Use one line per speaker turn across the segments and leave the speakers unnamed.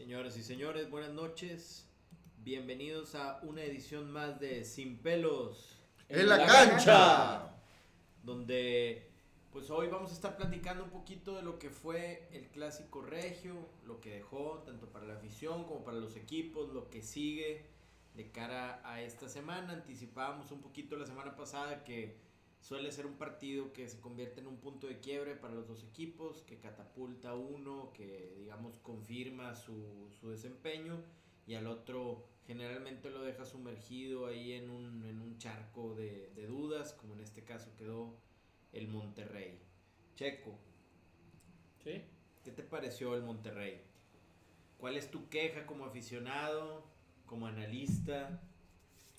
Señoras y señores, buenas noches. Bienvenidos a una edición más de Sin pelos.
En la cancha.
Donde pues hoy vamos a estar platicando un poquito de lo que fue el clásico regio, lo que dejó tanto para la afición como para los equipos, lo que sigue de cara a esta semana. Anticipábamos un poquito la semana pasada que suele ser un partido que se convierte en un punto de quiebre para los dos equipos, que catapulta a uno, que digamos confirma su, su desempeño y al otro generalmente lo deja sumergido ahí en un, en un charco de, de dudas, como en este caso quedó el Monterrey. Checo,
Sí.
¿qué te pareció el Monterrey? ¿Cuál es tu queja como aficionado, como analista?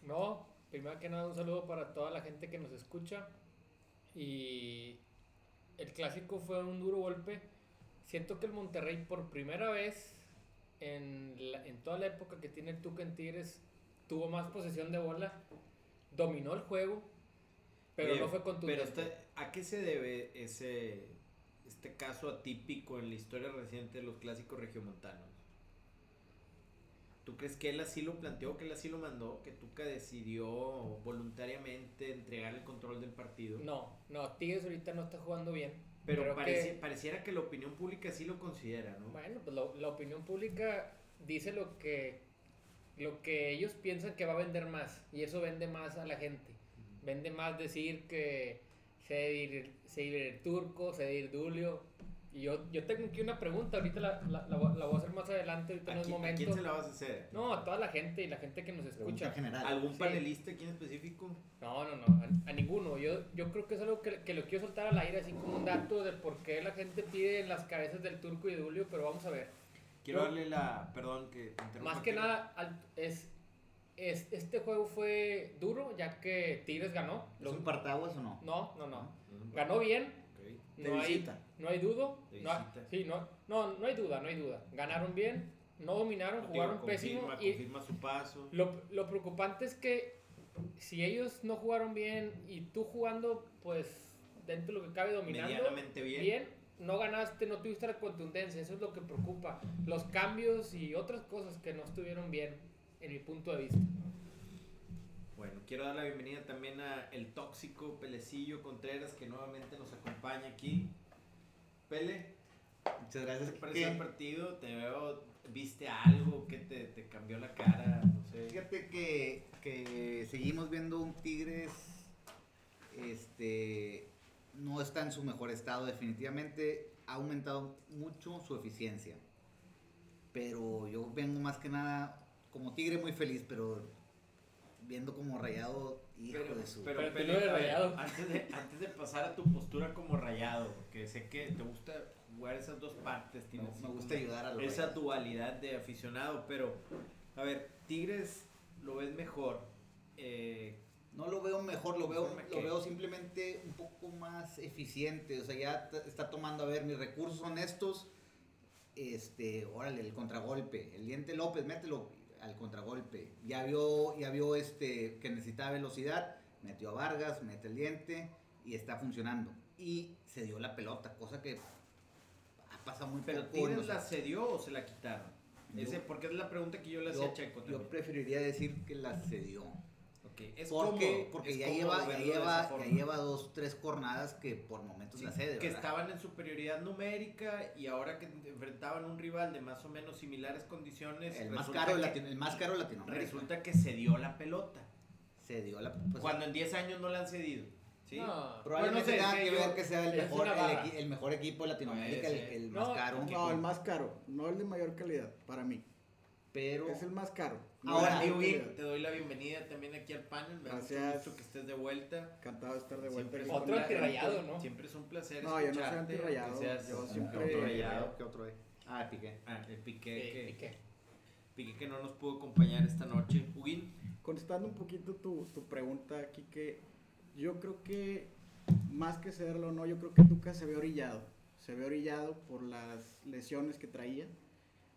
No, primero que nada un saludo para toda la gente que nos escucha. Y el clásico fue un duro golpe. Siento que el Monterrey por primera vez en, la- en toda la época que tiene el Tuca en Tigres tuvo más posesión de bola, dominó el juego, pero
Oye,
no fue contundente.
Pero este- ¿a qué se debe ese este caso atípico en la historia reciente de los clásicos regiomontanos? ¿Tú crees que él así lo planteó, que él así lo mandó, que Tuca decidió voluntariamente entregar el control del partido?
No, no, Tigres ahorita no está jugando bien.
Pero
que-
pareciera que la opinión pública sí lo considera, ¿no?
Bueno, pues lo- la opinión pública dice lo que, lo que ellos piensan que va a vender más. Y eso vende más a la gente. Vende más decir que se debe ir, se debe ir el turco, se debe ir Dulio. Y yo, yo tengo aquí una pregunta, ahorita la, la, la voy la voy a hacer más adelante, ahorita
¿A,
no es
quién, a
momento.
quién se la vas a hacer?
No, a toda la gente y la gente que nos escucha.
general.
¿Algún
Sí.
panelista aquí en específico?
No, no, no, a, a ninguno. Yo, yo creo que es algo que, que lo quiero soltar al aire, así como un dato de por qué la gente pide en las cabezas del turco y de Dulio, pero vamos a ver.
Quiero
No.
darle la... Perdón que
Más que nada, al- es, es, este juego fue duro, ya que Tigres ganó.
¿Es
Lo-
un partaguas o no?
no, no, no. Ganó bien.
De
no hay, no hay dudo.
De
No, hay- sí, no, no, no hay duda, no hay duda. Ganaron bien, no dominaron, jugaron
confirma,
pésimo. Y
confirma su paso.
lo, lo preocupante es que si ellos no jugaron bien y tú jugando, pues dentro de lo que cabe dominando,
Medianamente bien.
no ganaste, no tuviste la contundencia, eso es lo que preocupa. Los cambios y otras cosas que no estuvieron bien, en mi punto de vista.
Bueno, quiero dar la bienvenida también a el tóxico Pelecillo Contreras que nuevamente nos acompaña aquí. Pele,
Muchas
¿qué
gracias.
el
¿Qué?
partido? Te veo, viste algo que te, te cambió la cara, no sé.
Fíjate que, que seguimos viendo un Tigres, este, no está en su mejor estado, definitivamente ha aumentado mucho su eficiencia. Pero yo vengo más que nada como Tigre muy feliz, pero viendo como rayado, hijo
Pero,
de su...
pero,
no
ver,
rayado.
antes, de, antes de pasar a tu postura como rayado, porque sé que te gusta jugar esas dos partes, tienes
me gusta ayudar a los
esa dualidad de aficionado, pero a ver, Tigres lo ves mejor. Eh,
No lo veo mejor, lo veo, lo
que-
veo simplemente un poco más eficiente. O sea, ya está tomando, a ver, mis recursos son estos. Este, órale, el contragolpe. El diente López, mételo al contragolpe. Ya vio, ya vio este que necesitaba velocidad, metió a Vargas, mete el diente y está funcionando. Y se dio la pelota, cosa que ha pasado muy
pero
poco.
Tigres la cedió o se la quitaron.
Yo-
Ese, porque es la pregunta que yo le hacía
yo,
a Checo
yo preferiría decir que la cedió.
Es
Porque,
cómodo,
porque
es
ya,
cómodo
lleva, ya, lleva, ya lleva dos, tres jornadas que por momentos
Sí,
la cede.
que
¿verdad?
estaban en superioridad numérica y ahora que enfrentaban un rival de más o menos similares condiciones,
el, más caro de
que-
Latino- el más caro Latinoamérica.
resulta que se dio la pelota.
Cedió la. pues,
cuando en 10 años no la han cedido. ¿sí?
No.
probablemente
Bueno, no sé,
tenga que ver que sea el mejor, el, mejor equipo de Latinoamérica, el,
ser.
el
No,
más caro.
No, el más caro, no el de mayor calidad, para mí.
Pero
Es el más caro.
Ahora,
Ahora, te doy la bienvenida también aquí al panel. Me
Gracias.
gusto que estés de vuelta.
Encantado de estar de vuelta.
Siempre es
Otro antirrayado, ¿no?
Siempre es un placer.
No, yo no soy antirrayado, yo siempre-
otro
¿Qué
rayado.
¿Qué otro hay? Ah, Piqué.
Ah, el piqué,
Sí,
que,
Piqué.
Piqué que no nos pudo acompañar esta noche. Huguín,
Contestando un poquito tu, tu pregunta aquí, que yo creo que más que cederlo o no, yo creo que Tuca se ve orillado. Se ve orillado por las lesiones que traía.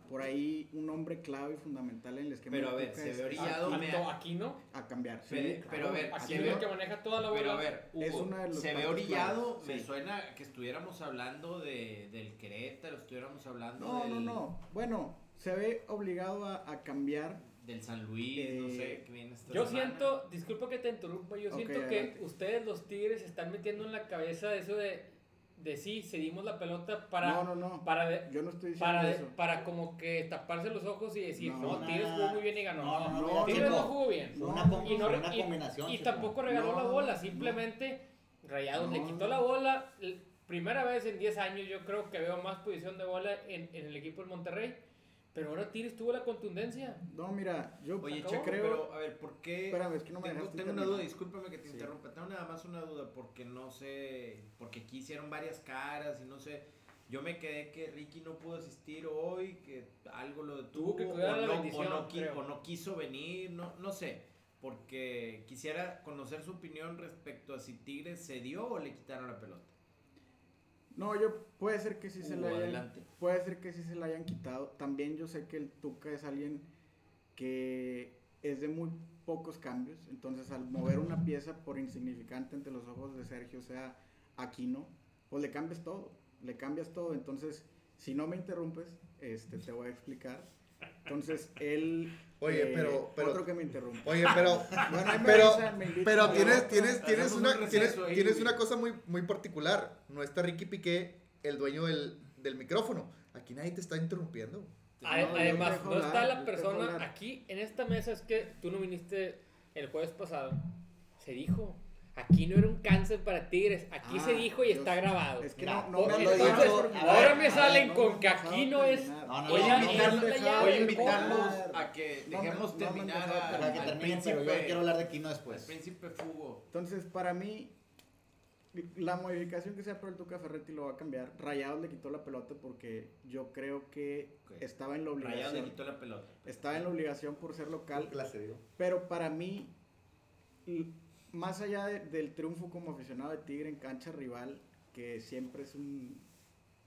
Por ahí un hombre clave y fundamental en el esquema
Pero a ver, se ve orillado.
a-
Aquí, no.
a cambiar. sí,
Pero-
claro.
pero a ver,
Aquí es el que maneja toda la bola.
Pero a ver, Hugo,
Es uno de los
se ve orillado,
claves,
me
sí.
suena que estuviéramos hablando de, del Querétaro, estuviéramos hablando
No,
del...
no, no. Bueno, se ve obligado a, a cambiar.
Del San Luis, no
Eh,
sé, que viene esta
Yo
semana.
siento, disculpa que te interrumpa, yo siento
adelante.
que ustedes los Tigres están metiendo en la cabeza eso de, de sí, cedimos la pelota para,
no, no, no.
para, de-
yo no estoy diciendo
para,
eso.
para como que taparse los ojos y decir,
No,
no, Tigres jugó muy bien y ganó.
No, no, no,
No,
mira,
Tigres no jugó bien.
Fue una,
y no
fue
re-
una
y-
combinación.
Y
Checo.
tampoco regaló
No,
la bola,
no.
simplemente Rayados le quitó
no.
la bola. Primera vez en 10 años yo creo que veo más posición de bola en, en el equipo del Monterrey. Pero ahora Tigres tuvo la contundencia.
No, mira, yo
Oye,
acabó,
Checo,
creo.
pero a ver, ¿por qué?
Espérame, es que no me
tengo, tengo una duda, discúlpame que te
Sí.
interrumpa. Tengo nada más una duda porque no sé, porque aquí hicieron varias caras y no sé. Yo me quedé que Ricky no pudo asistir hoy, que algo lo detuvo
Tuvo que cuidar
o,
la
no,
bendición,
o, no,
creo.
o no quiso venir, no, no sé. Porque quisiera conocer su opinión respecto a si Tigres cedió o le quitaron la pelota.
No, yo puede ser que sí se
Uh,
la hayan,
adelante.
puede ser que sí se la hayan quitado. También yo sé que el Tuca es alguien que es de muy pocos cambios, entonces al mover una pieza por insignificante ante los ojos de Sergio, o sea, Aquino, pues le cambias todo, le cambias todo, entonces si no me interrumpes, este te voy a explicar. Entonces él
Oye, pero- pero-
otro que me interrumpa.
Oye, pero,
Bueno,
pero, pero tienes, tienes, tienes
un
una, tienes,
ahí,
tienes una cosa muy, muy particular. No está Ricky Piqué, el dueño del, del micrófono. Aquí nadie te está interrumpiendo.
Además, no está la persona aquí en esta mesa. Es que tú no viniste el jueves pasado. Se dijo. Aquí no era un cáncer para Tigres. Aquí
Ah,
se dijo y
Dios.
está grabado.
Es que no, no
Por-
me
entonces, ahora me salen
no
con que aquí no es.
No, no, no, no, no, no,
Voy a invitarlos a que
No me-
dejemos
no
terminar
dejado
a-
Deja que
al
termine,
príncipe,
pero yo quiero hablar de Quino después.
príncipe Fugo.
Entonces, para mí, la modificación que sea por el Tuca Ferretti lo va a cambiar. Rayados le quitó la pelota porque yo creo que estaba en la
Rayados le
obligación.
quitó la pelota.
Estaba en la obligación por ser local. Pero para mí, más allá de- del triunfo como aficionado de Tigre en cancha rival, que siempre es un,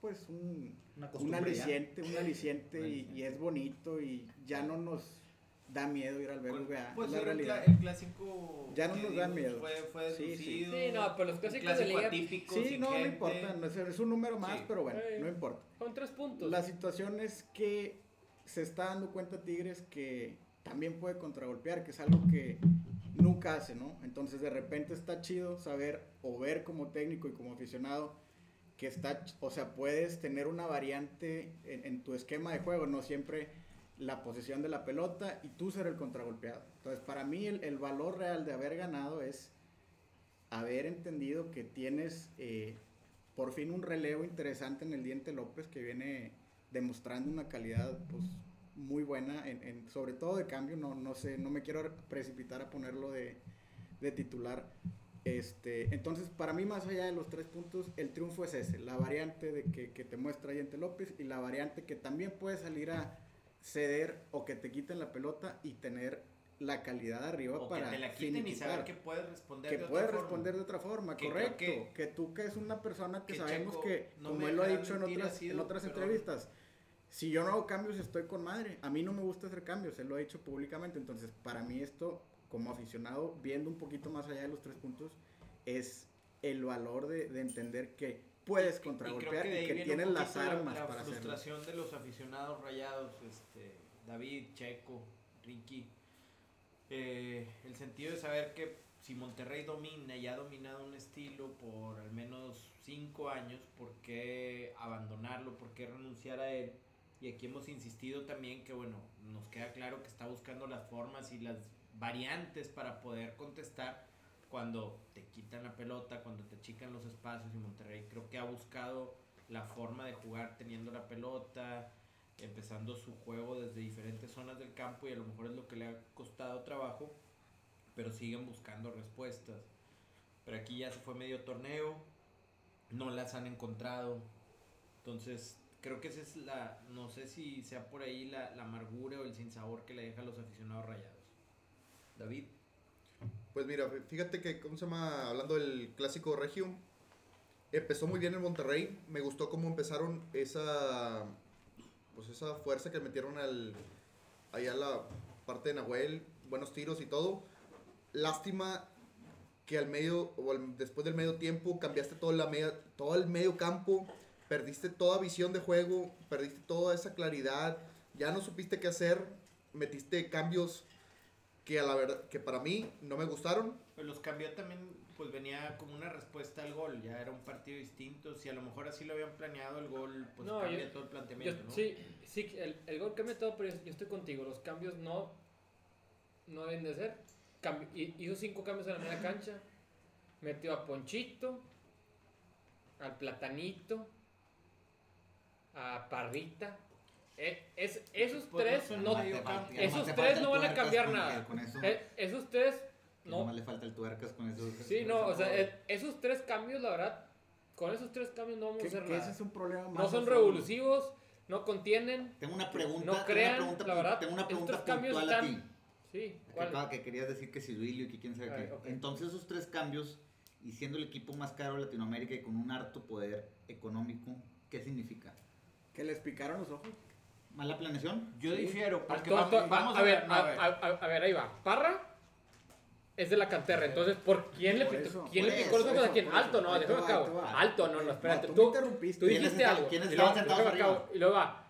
pues un,
Una
un aliciente, un aliciente
Un
y,
aliciente.
y es bonito y ya no nos da miedo ir al BBVA.
Pues
es la realidad.
el clásico.
Ya no nos da miedo.
Fue, fue
Sí, sí.
no, pero los
un
clásicos de
clásico
liga
atípico.
Sí, no, no importa, no es, es un número más,
Sí.
pero bueno, no importa.
son tres puntos.
La situación es que se está dando cuenta Tigres que también puede contragolpear, que es algo que nunca hace, ¿no? Entonces de repente está chido saber o ver como técnico y como aficionado que está, o sea, puedes tener una variante en, tu esquema de juego, no siempre la posesión de la pelota y tú ser el contragolpeado. Entonces para mí el, el valor real de haber ganado es haber entendido que tienes eh, por fin un relevo interesante en el Diente López que viene demostrando una calidad pues muy buena, en, en- sobre todo de cambio, no, no sé, no me quiero precipitar a ponerlo de, de titular. Este, entonces, para mí, más allá de los tres puntos, el triunfo es ese, la variante de que, que te muestra Diente López y la variante que también puede salir a ceder o que te quiten la pelota y tener la calidad arriba
O que
para
te la quiten y saber que puedes responder
que
de otra
puede
forma.
responder de otra forma,
Que
correcto.
que-
Que, tú que es una persona que,
que
sabemos
Checo,
que,
no
como él lo ha dicho en otras,
sido-
en otras
perdón.
entrevistas, si yo no hago cambios estoy con madre. A mí no me gusta hacer cambios, él lo ha dicho públicamente. Entonces, para mí esto, como aficionado, viendo un poquito más allá de los tres puntos, es el valor de, de entender que puedes contragolpear y que, tienes las
la-
armas
la
para hacerlo.
frustración de los aficionados rayados, este, David, Checo, Ricky. Eh, el sentido de saber que si Monterrey domina y ha dominado un estilo por al menos cinco años, ¿por qué abandonarlo? ¿Por qué renunciar a él? Y aquí hemos insistido también que, bueno, nos queda claro que está buscando las formas y las variantes para poder contestar cuando te quitan la pelota, cuando te achican los espacios y Monterrey creo que ha buscado la forma de jugar teniendo la pelota, empezando su juego desde diferentes zonas del campo y a lo mejor es lo que le ha costado trabajo, pero siguen buscando respuestas. Pero aquí ya se fue medio torneo, no las han encontrado, entonces creo que esa es la, no sé si sea por ahí la, la amargura o el sinsabor que le deja a los aficionados rayados. David.
Pues mira, fíjate que, ¿cómo se llama? Hablando del clásico regio, empezó muy bien el Monterrey. Me gustó cómo empezaron esa, pues esa fuerza que metieron al, allá la parte de Nahuel, buenos tiros y todo. Lástima que al medio, o al- después del medio tiempo, cambiaste todo, la media, todo el medio campo, perdiste toda visión de juego, perdiste toda esa claridad ya no supiste qué hacer, metiste cambios que a la verdad, que para mí no me gustaron.
Pues los cambió también, pues venía como una respuesta al gol, ya era un partido distinto, si a lo mejor así lo habían planeado el gol, pues
No,
cambia
yo-
todo el
Yo-
planteamiento, ¿no?
Sí, sí, el, el gol cambia todo, pero yo, yo estoy contigo. Los cambios no, no deben de ser. Cambi- hizo cinco cambios en la media cancha. Metió a Ponchito, al Platanito, a Parrita. Eh, es, esos
Pues no
tres
son
no,
nomás
esos tres no van a cambiar
con-
nada.
Con eso,
eh, esos tres
que
no.
nomás le falta el tuercas con eso.
Sí, no, o sea, eh, esos tres cambios, la verdad, con esos tres cambios no vamos a
Que,
hacer
que
nada.
ese es un problema más.
No son revolutivos, no contienen.
Tengo una pregunta.
No
tengo una
crean,
pregunta,
la verdad,
Tengo una pregunta puntual a ti.
están- Sí,
Que,
¿cuál?
acaba- que querías decir que Silvilio y que quién sabe qué.
ver, ok.
Entonces esos tres cambios y siendo el equipo más caro de Latinoamérica y con un harto poder económico, ¿qué significa?
Que les picaron los ojos.
¿Mala planeación?
Yo difiero,
Ah,
porque
to-
vamos, vamos
a, ver, a, a- a ver, ahí va. Parra es de la cantera, entonces, ¿por quién le,
Por
picó-
eso,
quién
por
le picó
eso,
los ojos a quién? Alto, no, déjame acabo. Alto, no, no, espérate.
tú
tú, tú
¿Quiénes
dijiste algo.
quiénes estaban sentados arriba?
Y luego va.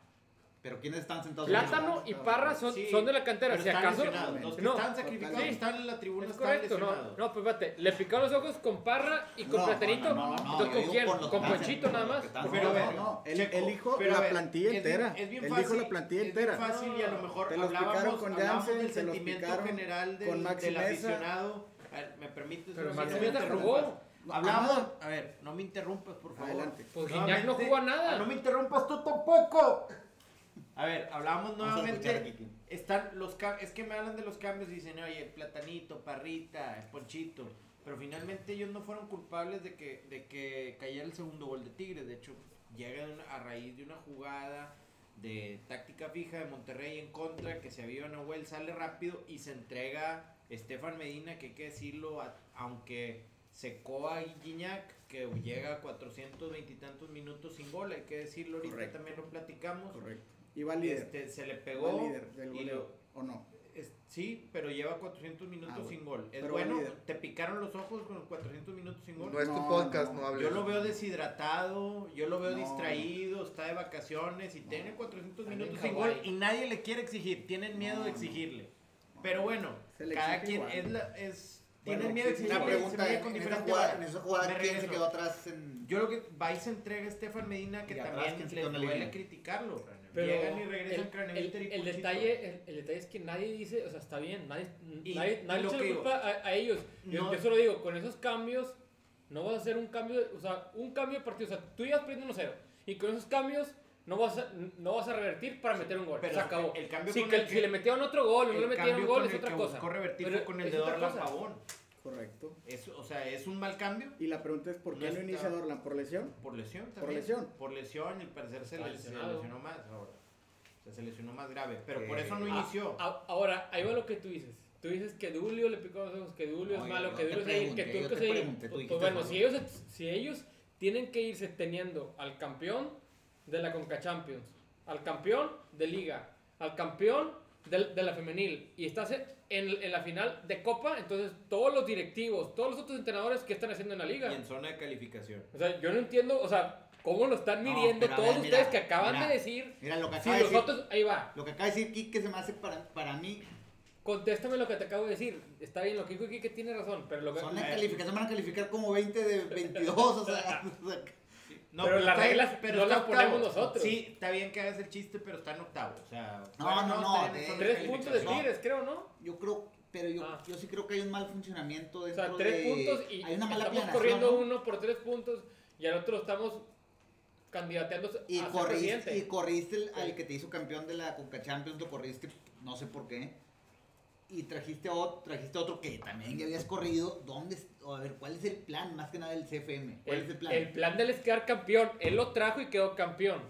¿Pero quiénes están sentados?
Plátano y Parra son,
Sí,
son de la cantera. Si
están
acaso.
Los que
no,
están sacrificados,
totalmente.
están en la tribuna,
Es
están
correcto, no,
lesionados.
no, pues espérate, le picaron los ojos con Parra y con
No,
Platanito.
no, no, no, no,
¿con quién?
con están
Ponchito nada más.
están
Pero a ver,
no, no, él,
Checo,
él dijo la
ver,
plantilla
es bien-
entera.
es bien
él
fácil,
dijo la plantilla
es
entera.
bien fácil y a lo mejor
Te los picaron con
del
te los
sentimiento
picaron
general del,
con
del aficionado. A ver, ¿Me permites?
Pero
No,
Maxi
no me
Mesa
interrumpas.
jugó.
Hablamos, a ver, no me interrumpas, por favor.
Adelante.
Pues Guiñac no jugó a nada.
Ah, No me interrumpas tú tampoco. A ver,
a
nuevamente. Están los es que me hablan de los cambios y dicen, oye, el platanito, parrita, el ponchito. Pero finalmente ellos no fueron culpables de que, de que cayera el segundo gol de Tigres. De hecho, llega de una- a raíz de una jugada de táctica fija de Monterrey en contra, que se había Nahuel, sale rápido y se entrega Estefan Medina, que hay que decirlo, a- aunque secó a Guiñac, que llega a 420 y tantos minutos sin gol, hay que decirlo, ahorita
Correcto.
también lo platicamos.
Correcto. Y va líder.
Este, se le pegó
líder del
y
goleo,
lo,
¿O no?
es- sí, pero lleva 400 minutos
Ah, bueno.
sin gol. Es
Pero
bueno, te picaron los ojos con los 400 minutos sin gol.
No es tu
No,
podcast,
no.
no, hables.
Yo lo veo deshidratado, yo lo veo
No.
distraído, está de vacaciones y tiene 400
Está
minutos sin gol y nadie le quiere exigir, tienen miedo
No,
de
no.
exigirle. Pero bueno, cada quien
igual.
es la es
Bueno,
tienen miedo de
sí,
Una
exigirle,
pregunta, en,
con
en esa jugada, en esa jugada ¿quién se quedó atrás en...?
Yo creo que Vice entrega a Estefan Medina que
Y
también
¿quién se
le
la
duele criticarlo.
Pero
Llegan y
el,
regresan
el-
Craneviter y
el detalle, el, el detalle es que nadie dice, o sea, está bien, nadie,
Y-
nadie, nadie
lo que
culpa a, a ellos. Yo,
no-
yo solo digo, con esos cambios, no vas a hacer un cambio, o sea, un cambio de partido, o sea, tú ibas perdiendo 1-0, y con esos cambios no vas a, no vas a revertir para meter un gol,
Pero
se acabó.
el cambio
si, que-
el que-
si le metieron otro gol no
El
le metieron gol es
el
otra cosa.
revertir
Pero
con el
es
de
otra
Dorlan
cosa.
Pavón.
Correcto.
Es, o sea, es un mal cambio
Y la pregunta es: ¿por
No
qué no,
está-
inicia Dorlan? ¿Por lesión?
por lesión también.
Por lesión.
Por lesión y al parecer se, le- se
lesionado.
lesionó más ahora. O sea, se lesionó más grave. Pero por
Eh,
eso no
Ah,
inició.
ah, ahora, ahí va lo que tú dices. Tú dices que Dulio le picó los ojos, que Dulio
No,
es malo,
yo
que
te
Dulio es ahí, que
yo
tú
te
que se
pregunté, tú
Pues
dijiste
bueno, si ellos, si ellos tienen que irse teniendo al campeón de la Conca Champions, al campeón de Liga, al campeón de, la femenil, y estás en, en la final de Copa, entonces todos los directivos, todos los otros entrenadores que están haciendo en la Liga.
Y en zona de calificación.
O sea, yo no entiendo, o sea, cómo lo están midiendo todos
ver,
ustedes
mira,
que acaban
mira.
de decir.
Mira, lo que
Si
de decir...
otros, ahí va.
Lo que acaba de decir Kike se me hace para, para mí...
Contéstame lo que te acabo de decir. Está bien, lo que dijo Kike tiene razón, pero lo que.
Son de
eh.
calificación, van a calificar como 20 de 22, o sea... o
No,
Pero las
está-
reglas no
está
las
octavo.
ponemos nosotros.
Sí, está bien que hagas el chiste, pero está en octavo. O sea,
No, no, no,
está
de-
de
Tres puntos de. Tigres, creo, ¿no?
Yo creo, pero yo,
Ah.
yo sí creo que hay un mal funcionamiento
O
dentro
sea, tres
de...
puntos y
hay una mala
estamos corriendo
¿no?
uno por tres puntos y al otro lo estamos candidateando
Y
a
corriste,
presidente.
y corriste el- al que te hizo campeón de la Conca Champions, lo corriste, no sé por qué. Y trajiste otro, trajiste otro que también ya habías corrido. ¿Dónde? es- o a ver, ¿cuál es el plan? Más que nada el CFM. ¿Cuál
el,
es el plan?
el plan de él es quedar campeón. Él lo trajo y quedó campeón.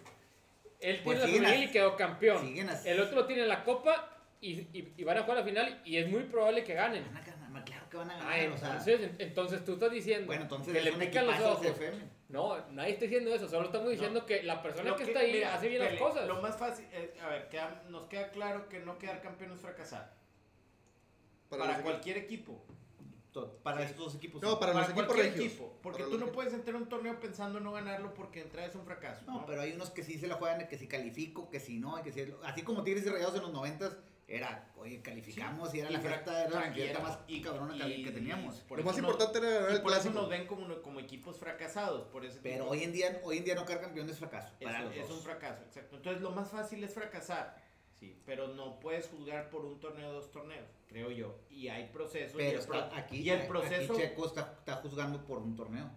Él
Pues
tiene la
así-
y quedó campeón. El otro lo tiene en la copa y, y- y van a jugar la final y es muy probable que ganen.
Van a ganar, claro que van a ganar.
Ah,
o sea,
entonces, en- entonces tú estás diciendo
bueno, entonces
que
es
le pican los ojos.
CFM.
No, nadie está diciendo eso, solo estamos diciendo que la persona
Lo
que, está ahí
mira,
hace bien las cosas.
Lo más fácil, eh, a ver, queda- nos queda claro que no quedar campeón es fracasar. Para, cualquier equipo.
Para
Sí.
estos dos equipos.
No,
sí.
para los equipos regios.
equipo, porque
Para
tú no puedes entrar a un torneo pensando no ganarlo porque entrar es un fracaso.
No, pero hay unos que sí se la juegan, que si califico, que si no, que si... Así como Tigres y Rayados en los noventas, era, oye, calificamos y era la fiesta, era la fiesta más
y-
cabrona que,
y-
que teníamos.
por
Lo más
no-
importante era ganar el
por eso
clásico.
nos ven como, como equipos fracasados. Por ese
Pero hoy en día, hoy en día no quedar campeón es fracaso.
es,
Para los
es
dos.
un fracaso, exacto. Entonces lo más fácil es fracasar, sí, pero no puedes juzgar por un torneo o dos torneos, creo yo. Y hay procesos. y
Pero
el pro-
está- aquí,
y el
aquí
proceso.
Checo está, está juzgando por un torneo.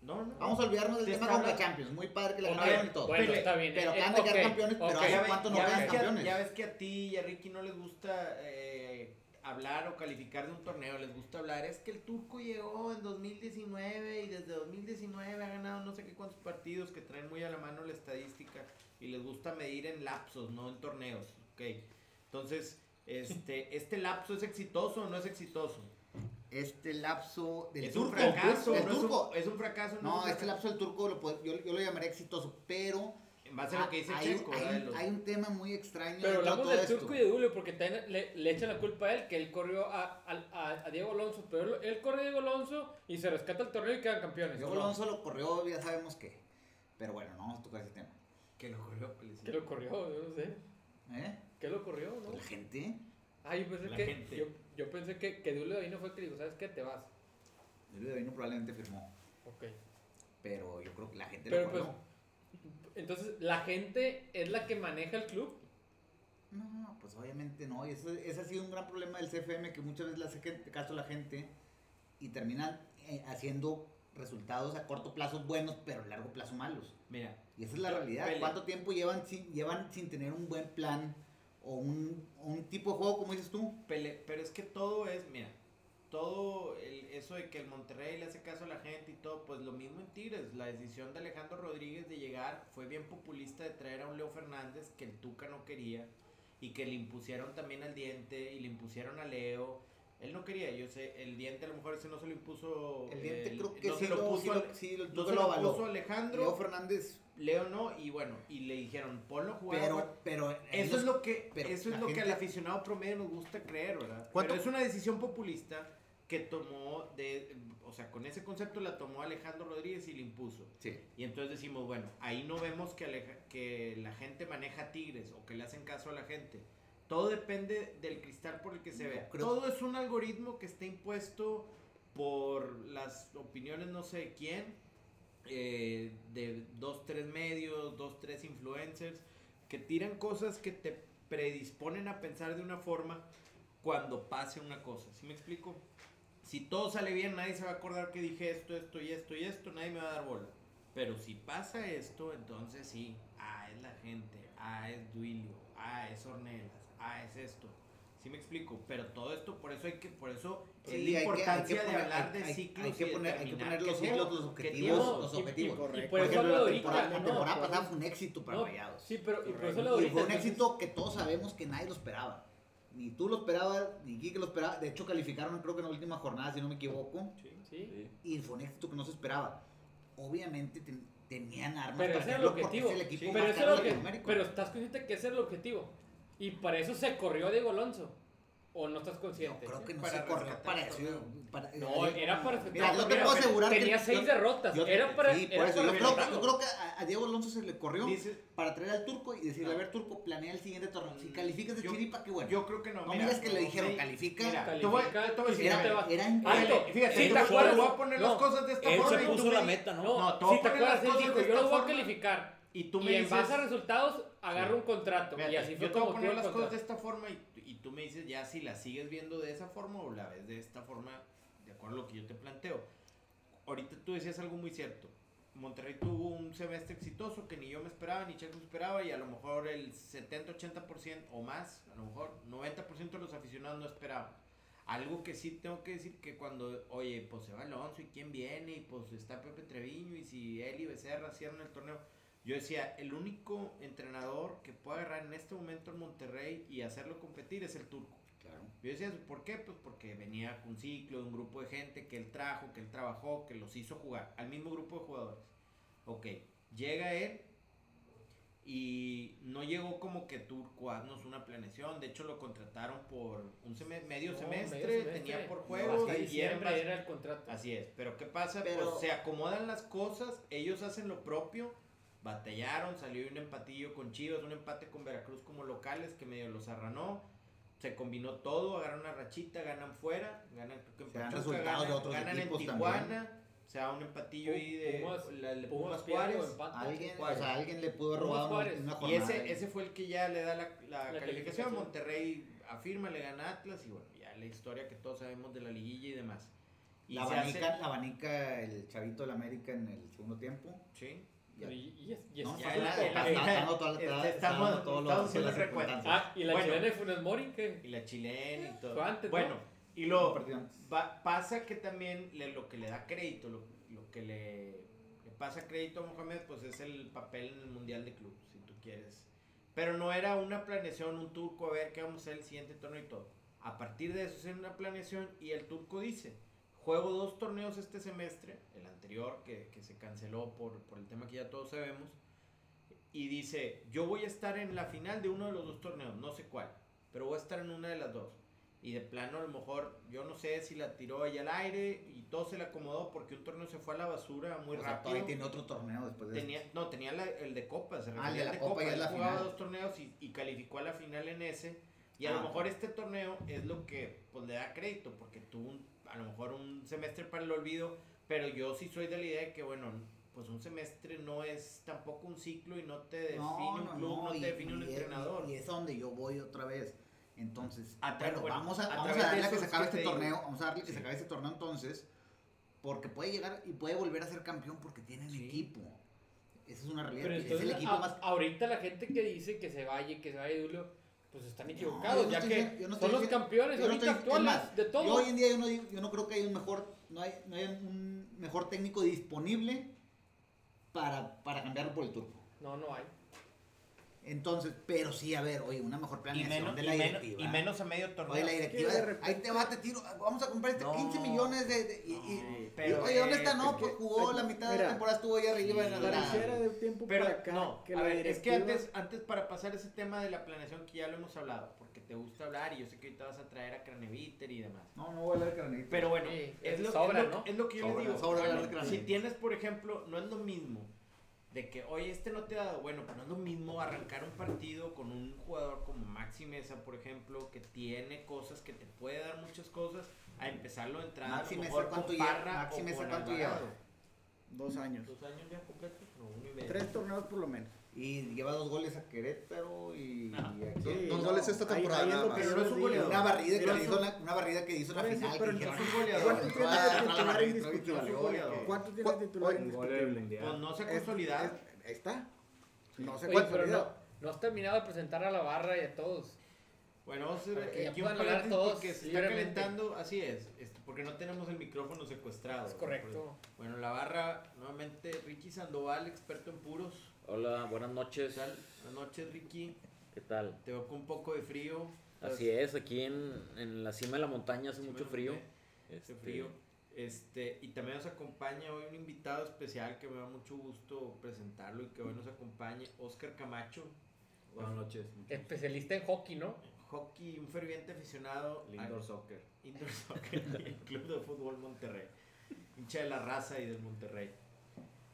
No, no.
Vamos a olvidarnos del
Te
tema con la Champions. Muy padre que la ganaron y todo.
Bueno,
Pele,
está bien.
pero
eh,
acaban de quedar
ok,
campeones, pero hace cuánto no
a-
campeones.
ya ves que a ti y a Ricky no les gusta eh, hablar o calificar de un torneo, les gusta hablar. Es que el turco llegó en 2019 y desde 2019 ha ganado no sé qué cuántos partidos que traen muy a la mano la estadística y les gusta medir en lapsos, no en torneos. Ok, entonces, este, ¿este lapso es exitoso o no es exitoso?
Este lapso del
es un
turco.
fracaso,
del
no es un-
turco.
es un, fracaso.
No,
es un
este
fracaso.
lapso del turco lo puedo- yo, yo lo llamaría exitoso, pero
En base a lo que dice
hay,
Checo,
hay un-
los-
hay un tema muy extraño.
Pero hablamos del. Turco y de Julio porque también le, le echan la culpa a él, que él corrió a, a, a- a Diego Alonso, pero él, él corre a Diego Alonso y se rescata el torneo y quedan campeones.
Diego
¿o no?
Alonso lo corrió, ya sabemos que. Pero bueno, no vamos a tocar ese tema.
Que lo corrió policía.
¿Qué lo corrió? Yo no sé.
¿Eh?
¿Qué lo corrió? No?
La gente.
Ah, yo pensé
La
que,
gente.
yo, yo pensé que, que Julio Davino fue el que dijo, ¿sabes qué? Te vas.
Julio Davino probablemente firmó.
Ok.
Pero yo creo que la gente
Pero
lo
pues, entonces, ¿la gente es la que maneja el club?
No, pues obviamente no. Y ese, ese ha sido un gran problema del CFM que muchas veces le hace caso a la gente y terminan eh, haciendo resultados a corto plazo buenos, pero a largo plazo malos.
Mira,
Y esa es la realidad. ¿Cuánto tiempo llevan sin, llevan sin tener un buen plan o un, un tipo de juego, como dices tú?
Pero es que todo es, mira, todo el- eso de que el Monterrey le hace caso a la gente y todo, pues lo mismo en Tigres. La decisión de Alejandro Rodríguez de llegar fue bien populista de traer a un Leo Fernández que el Tuca no quería y que le impusieron también al diente y le impusieron a Leo. Él no quería, yo sé, el diente a lo mejor ese no se lo impuso.
El diente
el-
creo que
no
sí
se lo puso,
sí
al-
lo, sí lo-
no se
lo
lo
avaló.
puso Alejandro,
Leo Fernández,
Leo no, y bueno, y le dijeron, ponlo a jugar.
pero, pero
Eso es lo que,
pero
eso es lo que al aficionado promedio nos gusta creer, ¿verdad?
¿Cuánto-
Pero es una decisión populista que tomó de, o sea, con ese concepto la tomó Alejandro Rodríguez y le impuso.
Sí.
Y entonces decimos, bueno, ahí no vemos que, Aleja- que la gente maneja tigres o que le hacen caso a la gente. Todo depende del cristal por el que se
No,
vea.
creo-
Todo es un algoritmo que está impuesto por las opiniones no sé de quién, eh, de dos, tres medios, dos, tres influencers, que tiran cosas que te predisponen a pensar de una forma cuando pase una cosa. ¿Sí me explico? Si todo sale bien, nadie se va a acordar que dije esto, esto y esto y esto, nadie me va a dar bola. Pero si pasa esto, entonces sí, ah, es la gente, ah, es Duilio, ah, es Ornelas, ah, es esto. ¿Sí me explico? Pero todo esto, por eso hay que, por eso
Sí,
es
hay que-
la
hay que
importancia
poner-
de hablar de
hay-
ciclos
hay que
y
poner- hay que poner los ciclos, los objetivos, los objetivos.
por
ejemplo, la
ahorita.
temporada, la
no,
temporada
por-
pasada fue un éxito para
no,
Rayados.
Sí, pero y por eso lo
Y
ahorita.
fue un éxito que todos sabemos que nadie lo esperaba. Ni tú lo esperabas, ni Kike lo esperaba. De hecho, calificaron creo que en la última jornada, si no me equivoco.
Sí.
Y fue un éxito que no se esperaba. Obviamente ten- tenían armas
Pero
para
ese el
hacerlo porque
objetivo.
es el equipo
Sí,
más
pero,
caro
que- pero estás consciente que ese era el objetivo. Y para eso se corrió a Diego Alonso. ¿O no estás consciente?
creo que no
Para
se corrió para eso. para-
No, era para
Mira, yo te
mira,
puedo asegurar que-
tenía seis
yo-
derrotas.
yo-
era para.
sí, por
era
eso.
para
Yo creo, que, yo creo que a, a Diego Alonso se le corrió
Dice-
para traer al turco y decirle,
No.
a ver, turco, planea el siguiente torneo. Si
Mm,
calificas de
yo-
chiripa, qué bueno.
Yo creo que no.
No
mira,
miras que le dijeron,
sí,
califica.
Mira,
Califica,
te voy a decir,
era, era increíble.
Fíjate,
Sí,
te
¿te
voy-
acuerdas?
voy a poner
No,
las cosas de esta
Él
forma.
se
y tú
puso la meta, ¿no?
No,
No,
si te acuerdas, él dijo, yo los voy a calificar.
Y tú
y
me
en
dices,
base a resultados, agarra
Sí.
un contrato.
Fíjate,
y así fue
yo te voy a poner las cosas de esta forma y, y tú me dices ya si la sigues viendo de esa forma o la ves de esta forma, de acuerdo a lo que yo te planteo. Ahorita tú decías algo muy cierto. Monterrey tuvo un semestre exitoso que ni yo me esperaba, ni Checo esperaba, y a lo mejor el 70-80% o más, a lo mejor 90% de los aficionados no esperaban. Algo que sí tengo que decir que cuando, oye, pues se va Alonso y quién viene, y pues está Pepe Treviño, y si él y Becerra cierran el torneo, yo decía, el único entrenador que puede agarrar en este momento el Monterrey y hacerlo competir es el turco.
Claro.
Yo decía, ¿por qué? Pues porque venía con un ciclo de un grupo de gente que él trajo, que él trabajó, que los hizo jugar, al mismo grupo de jugadores. Ok, llega él y no llegó como que Turco a darnos una planeación. De hecho, lo contrataron por un seme- medio,
No,
semestre,
medio semestre.
tenía por
No,
juegos y
diciembre
era-
era el contrato.
Así es, pero ¿qué pasa?
Pero-
Pues se acomodan las cosas, ellos hacen lo propio, batallaron, salió un empatillo con Chivas, un empate con Veracruz como locales que medio los arranó, se combinó todo, agarran una rachita, ganan fuera, ganan creo que en Pachuca,
resultados de
ganan,
otros
ganan en
equipos
Tijuana,
también.
o sea, un empatillo ahí de
Pumas-
la- de Juárez.
Alguien, o sea, alguien le pudo robado una, una
Y
jornada.
ese, ese fue el que ya le da la, la
La
calificación. Monterrey afirma, le gana Atlas y bueno, ya la historia que todos sabemos de la liguilla y demás. Y
la abanica,
hace-
la abanica el chavito del América en el segundo tiempo.
Sí.
Ya.
Y, y es- y es-
No,
Ya la-
toda la-
este, estamos-
todos los-
haciendo.
Ah, y la
Bueno.
chilena de Funes Mori, que
Y la chilena y todo.
Fue antes, ¿no?
bueno, y
antes.
va- pasa que también le- lo que le da crédito, lo, lo que le, le pasa crédito a Mohamed, pues es el papel en el Mundial de Club, si tú quieres. Pero no era una planeación, un turco, a ver qué vamos a hacer el siguiente torneo y todo. A partir de eso es una planeación y el turco dice, juego dos torneos este semestre, el anterior que, que se canceló por, por el tema que ya todos sabemos, y dice, yo voy a estar en la final de uno de los dos torneos, no sé cuál, pero voy a estar en una de las dos. Y de plano a lo mejor, yo no sé si la tiró ella al aire y todo se le acomodó porque un torneo se fue a la basura muy
o sea,
rápido.
todavía tiene otro torneo después de
Tenía, no, tenía la- el de Copa, se
Ah, el de la Copa ya es
él
la
jugaba
final.
dos torneos y, y calificó a la final en ese. Y a
Ah,
lo mejor este torneo es lo que pues, le da crédito, porque tuvo un- a lo mejor un semestre para el olvido, pero yo sí soy de la idea de que, bueno, pues un semestre no es tampoco un ciclo y no te define un club, no,
y-
te define un
y es-
entrenador.
Y es donde yo voy otra vez. Entonces,
A tra-
bueno,
bueno,
vamos a,
a
vamos a darle a que se
es
acabe
que
este
digo.
torneo. Vamos a darle que
Sí.
se acabe este torneo entonces. Porque puede llegar y puede volver a ser campeón porque tienen
Sí.
equipo. Esa es una realidad.
Pero
es el
entonces,
equipo
a-
más.
ahorita la gente que dice que se vaya, que se vaya Julio, pues están equivocados,
no
ya que
yo no
son los
diciendo-
campeones ahorita
estoy- es
actuales
más,
de todo.
Yo hoy en día yo no, yo no creo que hay un mejor, no hay, no hay un mejor técnico disponible para, para cambiarlo por el turco.
No, no hay.
Entonces, pero sí, a ver, oye, una mejor
Y
planeación
menos,
de
y,
la
menos,
directiva.
y menos a medio torneo.
Oye, la directiva,
Es de
ahí te va, te tiro, vamos a comprar este
No.
15 millones de... de- y, y-
No,
y,
pero,
oye, ¿dónde está? No,
es
pues jugó la mitad de
mira,
la temporada, estuvo ahí arriba en la...
Pareciera de tiempo
Pero
para acá
no,
que
a
la
ver, es que
directiva-
antes, antes para pasar ese tema de la planeación que ya lo hemos hablado, porque te gusta hablar y yo sé que ahorita vas a traer a Craneviter y demás.
No, no voy a hablar de Granito.
Pero bueno,
Sí,
es, lo,
sobra,
es, lo,
¿no?
es lo que yo
Sobra,
les digo.
sobra de
si
Craneviter.
tienes, por ejemplo, no es lo mismo de que, oye, este no te ha dado, bueno, pues no es lo mismo arrancar un partido con un jugador como Maxi Mesa, por ejemplo, que tiene cosas, que te puede dar muchas cosas, a empezarlo a entrar
Maxi
a lo mejor
¿cuánto
con
lleva?
Parra
Maxi
o
Mesa, ¿cuánto lleva?
Dos años.
¿Dos años ya completos? No, uno y medio.
Tres torneos por lo menos.
Y lleva dos goles a Querétaro y,
No.
y aquí.
Dos- dos
no.
goles esta temporada
ahí es
nada
lo
más.
que
Pero
yo
no
les
es un
digo.
goleador.
Una barrida que le hizo la, una barrida que hizo la final.
pero
que
no es un
"Ah,
goleador".
¿cuánto
¿Cuánto
tiene de titular
titular
indiscutible?
indiscutible? Pues no se ha consolidado.
es- Ahí está. No sé
Oye,
cuál
pero no, has terminado de presentar a la barra y a todos.
Bueno, vamos a hacer aquí un paréntesis porque se está calentando, así es, este, porque no tenemos el micrófono secuestrado.
Es correcto.
Bueno, la barra, nuevamente, Ricky Sandoval, experto en puros.
Hola, buenas
¿Qué
noches.
tal? Buenas noches, Ricky.
¿Qué tal?
Te veo con un poco de frío.
Así es, aquí en, en la cima de la montaña hace
Sí,
mucho frío. Este,
frío. Este, y también nos acompaña hoy un invitado especial que me da mucho gusto presentarlo y que hoy nos acompañe, Oscar Camacho.
Buenas noches.
Especialista en hockey, ¿no?
Hockey, un ferviente aficionado
El
al
indoor soccer.
Indoor Soccer y el Club de Fútbol Monterrey. Hincha de la raza y del Monterrey.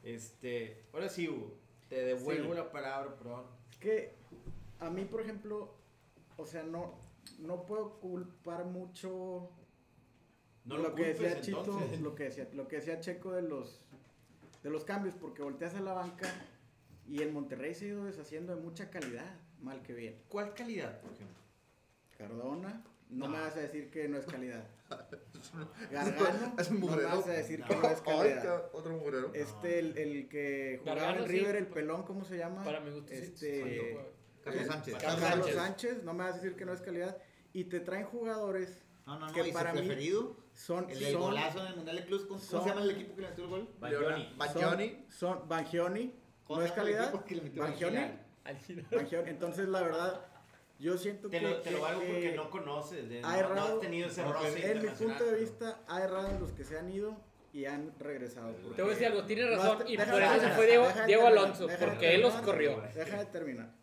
Este, ahora sí, Hugo, te devuelvo
Sí.
la palabra, perdón.
Es que a mí, por ejemplo, o sea, no, no puedo culpar mucho
No
lo,
lo,
que decía Chito, lo que decía, lo que decía Checo de los de los cambios, porque volteas a la banca y el Monterrey se ha ido deshaciendo de mucha calidad, mal que bien.
¿Cuál calidad, por ejemplo?
Cardona, no,
No.
me vas a decir que no es calidad. Gargano,
Es un
no me
mugrero.
vas a decir
No.
que no es calidad.
ca- otro mugrero.
Este, el, el que jugaba
Gargano,
en
sí.
River, el pelón, ¿cómo se llama?
Para mi gusto, sí.
Este,
Carlos Sánchez.
Carlos
Carlos
Sánchez.
Sánchez, no me vas a decir que no es calidad. Y te traen jugadores,
No, no, no,
que
y su
para mí
preferido,
son,
el del
son,
golazo en el Mundial de Clubs, ¿cómo,
son-
se llama el equipo que le metió el gol?
Bagnoni.
Bagnoni.
son, son Bangioni,
¿Cómo
no es calidad. Bangioni. Bangioni. Entonces, la verdad, yo siento
Te
que,
lo, te lo valgo
que
porque no conoces, de-
ha
no, no
errado-
has tenido ese
no,
roce
en mi punto de vista, ha errado en los que se han ido y han regresado.
Te voy a decir algo, tienes
No,
razón.
te-
y por eso se fue Diego,
de
Diego Alonso,
de
porque él los corrió.
Deja de terminar.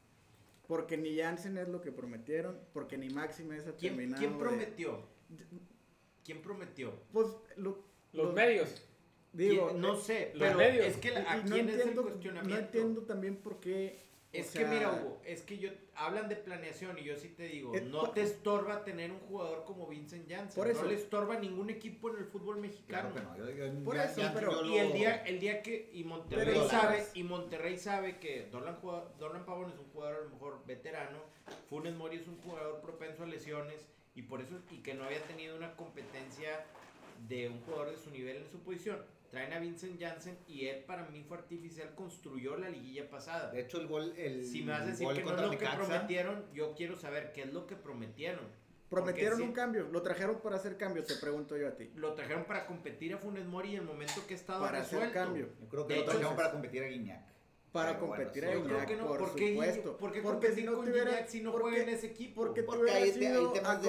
Porque ni Jansen es lo que prometieron, porque ni Maxi Mesa ha
¿Quién,
terminado.
quién
de-
prometió? ¿Quién prometió?
Pues lo,
Los
lo-
medios.
Digo,
no
eh,
sé,
los
pero
medios.
es que la- a
no
quién es el
entiendo,
cuestionamiento.
no entiendo también por qué. O
Es que mira, Hugo, es que yo hablan de planeación y yo sí te digo, no te estorba tener un jugador como Vincent Janssen.
Por eso.
No le estorba a ningún equipo en el fútbol mexicano.
Claro que no. Yo, yo-
Por
ya-
eso,
ya-
pero-
Y el día, el día que y Monterrey
Pero-
sabe y Monterrey sabe que Dorlan, jugado- Dorlan Pavón es un jugador a lo mejor veterano, Funes Mori es un jugador propenso a lesiones y por eso y que no había tenido una competencia de un jugador de su nivel en su posición. Traen a Vincent Janssen y él para mí fue artificial, construyó la liguilla pasada.
De hecho, el gol. El
Si me vas a decir que no es lo que prometieron, yo quiero saber qué es lo que prometieron.
Prometieron
Porque
un cambio, lo trajeron para hacer cambios, te pregunto yo a ti.
Lo trajeron para competir a Funes Mori y el momento que ha estado
Para hacer cambio.
Yo creo que
De
lo trajeron para competir a Guiñac.
Para
Pero bueno,
competir
sí,
Iñak,
que no,
por
¿por qué,
supuesto.
¿por qué
porque si
competir
no hubiera,
si no
porque-
juega en ese equipo?
porque
Porque hay, temas de mercadotecnia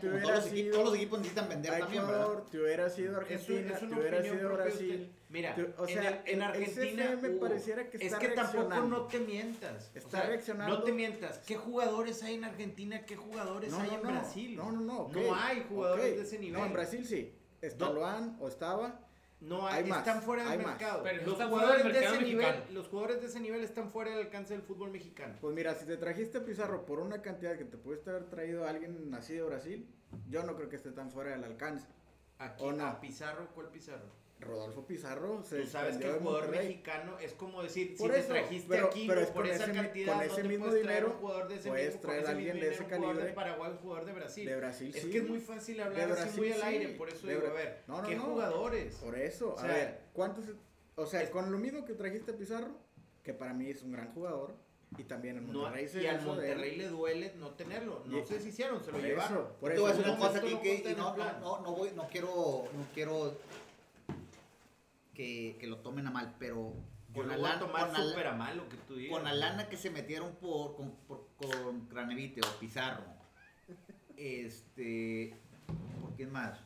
te
como todos los, equipos, todos los equipos necesitan vender también, ¿verdad?
Te hubieras ido a
Eso-
Argentina, te hubieras
opinión
ido a
propia de
Brasil.
Mira,
Te- o sea,
en, el- en Argentina
CFM
Hugo,
pareciera que
es que tampoco no te mientas. O
Está
sea,
reaccionando.
No te mientas. ¿Qué jugadores hay en Argentina? ¿Qué jugadores
No,
hay
no,
en
no.
Brasil?
No, no, no. ok,
No hay jugadores de ese nivel.
No, en Brasil sí. Está o estaba.
No hay,
Hay más,
están fuera del
hay más.
mercado.
Pero
los
están fuera
jugadores de ese nivel, los jugadores de ese nivel están fuera del alcance del fútbol mexicano.
Pues mira, si te trajiste a Pizarro por una cantidad que te pudiste haber traído a alguien nacido de Brasil, yo no creo que esté tan fuera del alcance.
Aquí
¿O no?
a Pizarro, ¿cuál Pizarro?
Rodolfo Pizarro se
Tú sabes que el jugador
Monterrey.
mexicano es como decir,
Por
si
eso,
te trajiste
pero-
aquí
pero es
por esa
ese
cantidad,
con
no
ese
te
mismo
puedes traer
dinero,
un jugador de ese
puedes
mismo,
traer a
ese
alguien
mismo
de ese
dinero, un jugador de
calibre.
Paraguay, un jugador de Brasil.
De Brasil,
es
sí.
que es muy fácil hablar
De
así
Brasil,
muy al aire, por eso
De
digo, a ver,
No, no,
¿qué
no.
jugadores?
Por eso,
O
a ver, ¿cuántos? O sea,
es-
con lo mismo que trajiste a Pizarro, que para mí es un gran jugador, y también en
No,
Monterrey se
y al. Monterrey le duele no tenerlo. No
Y-
sé si hicieron, se lo
Por
llevaron.
eso, por eso.
una cosa aquí
no
que no, no, no, no voy, no quiero, no quiero que, que lo tomen a mal, pero con la, lana, con, la,
mal que tú digas.
con la lana que se metieron por, con, por, con Cranevite o Pizarro, este, ¿por quién más?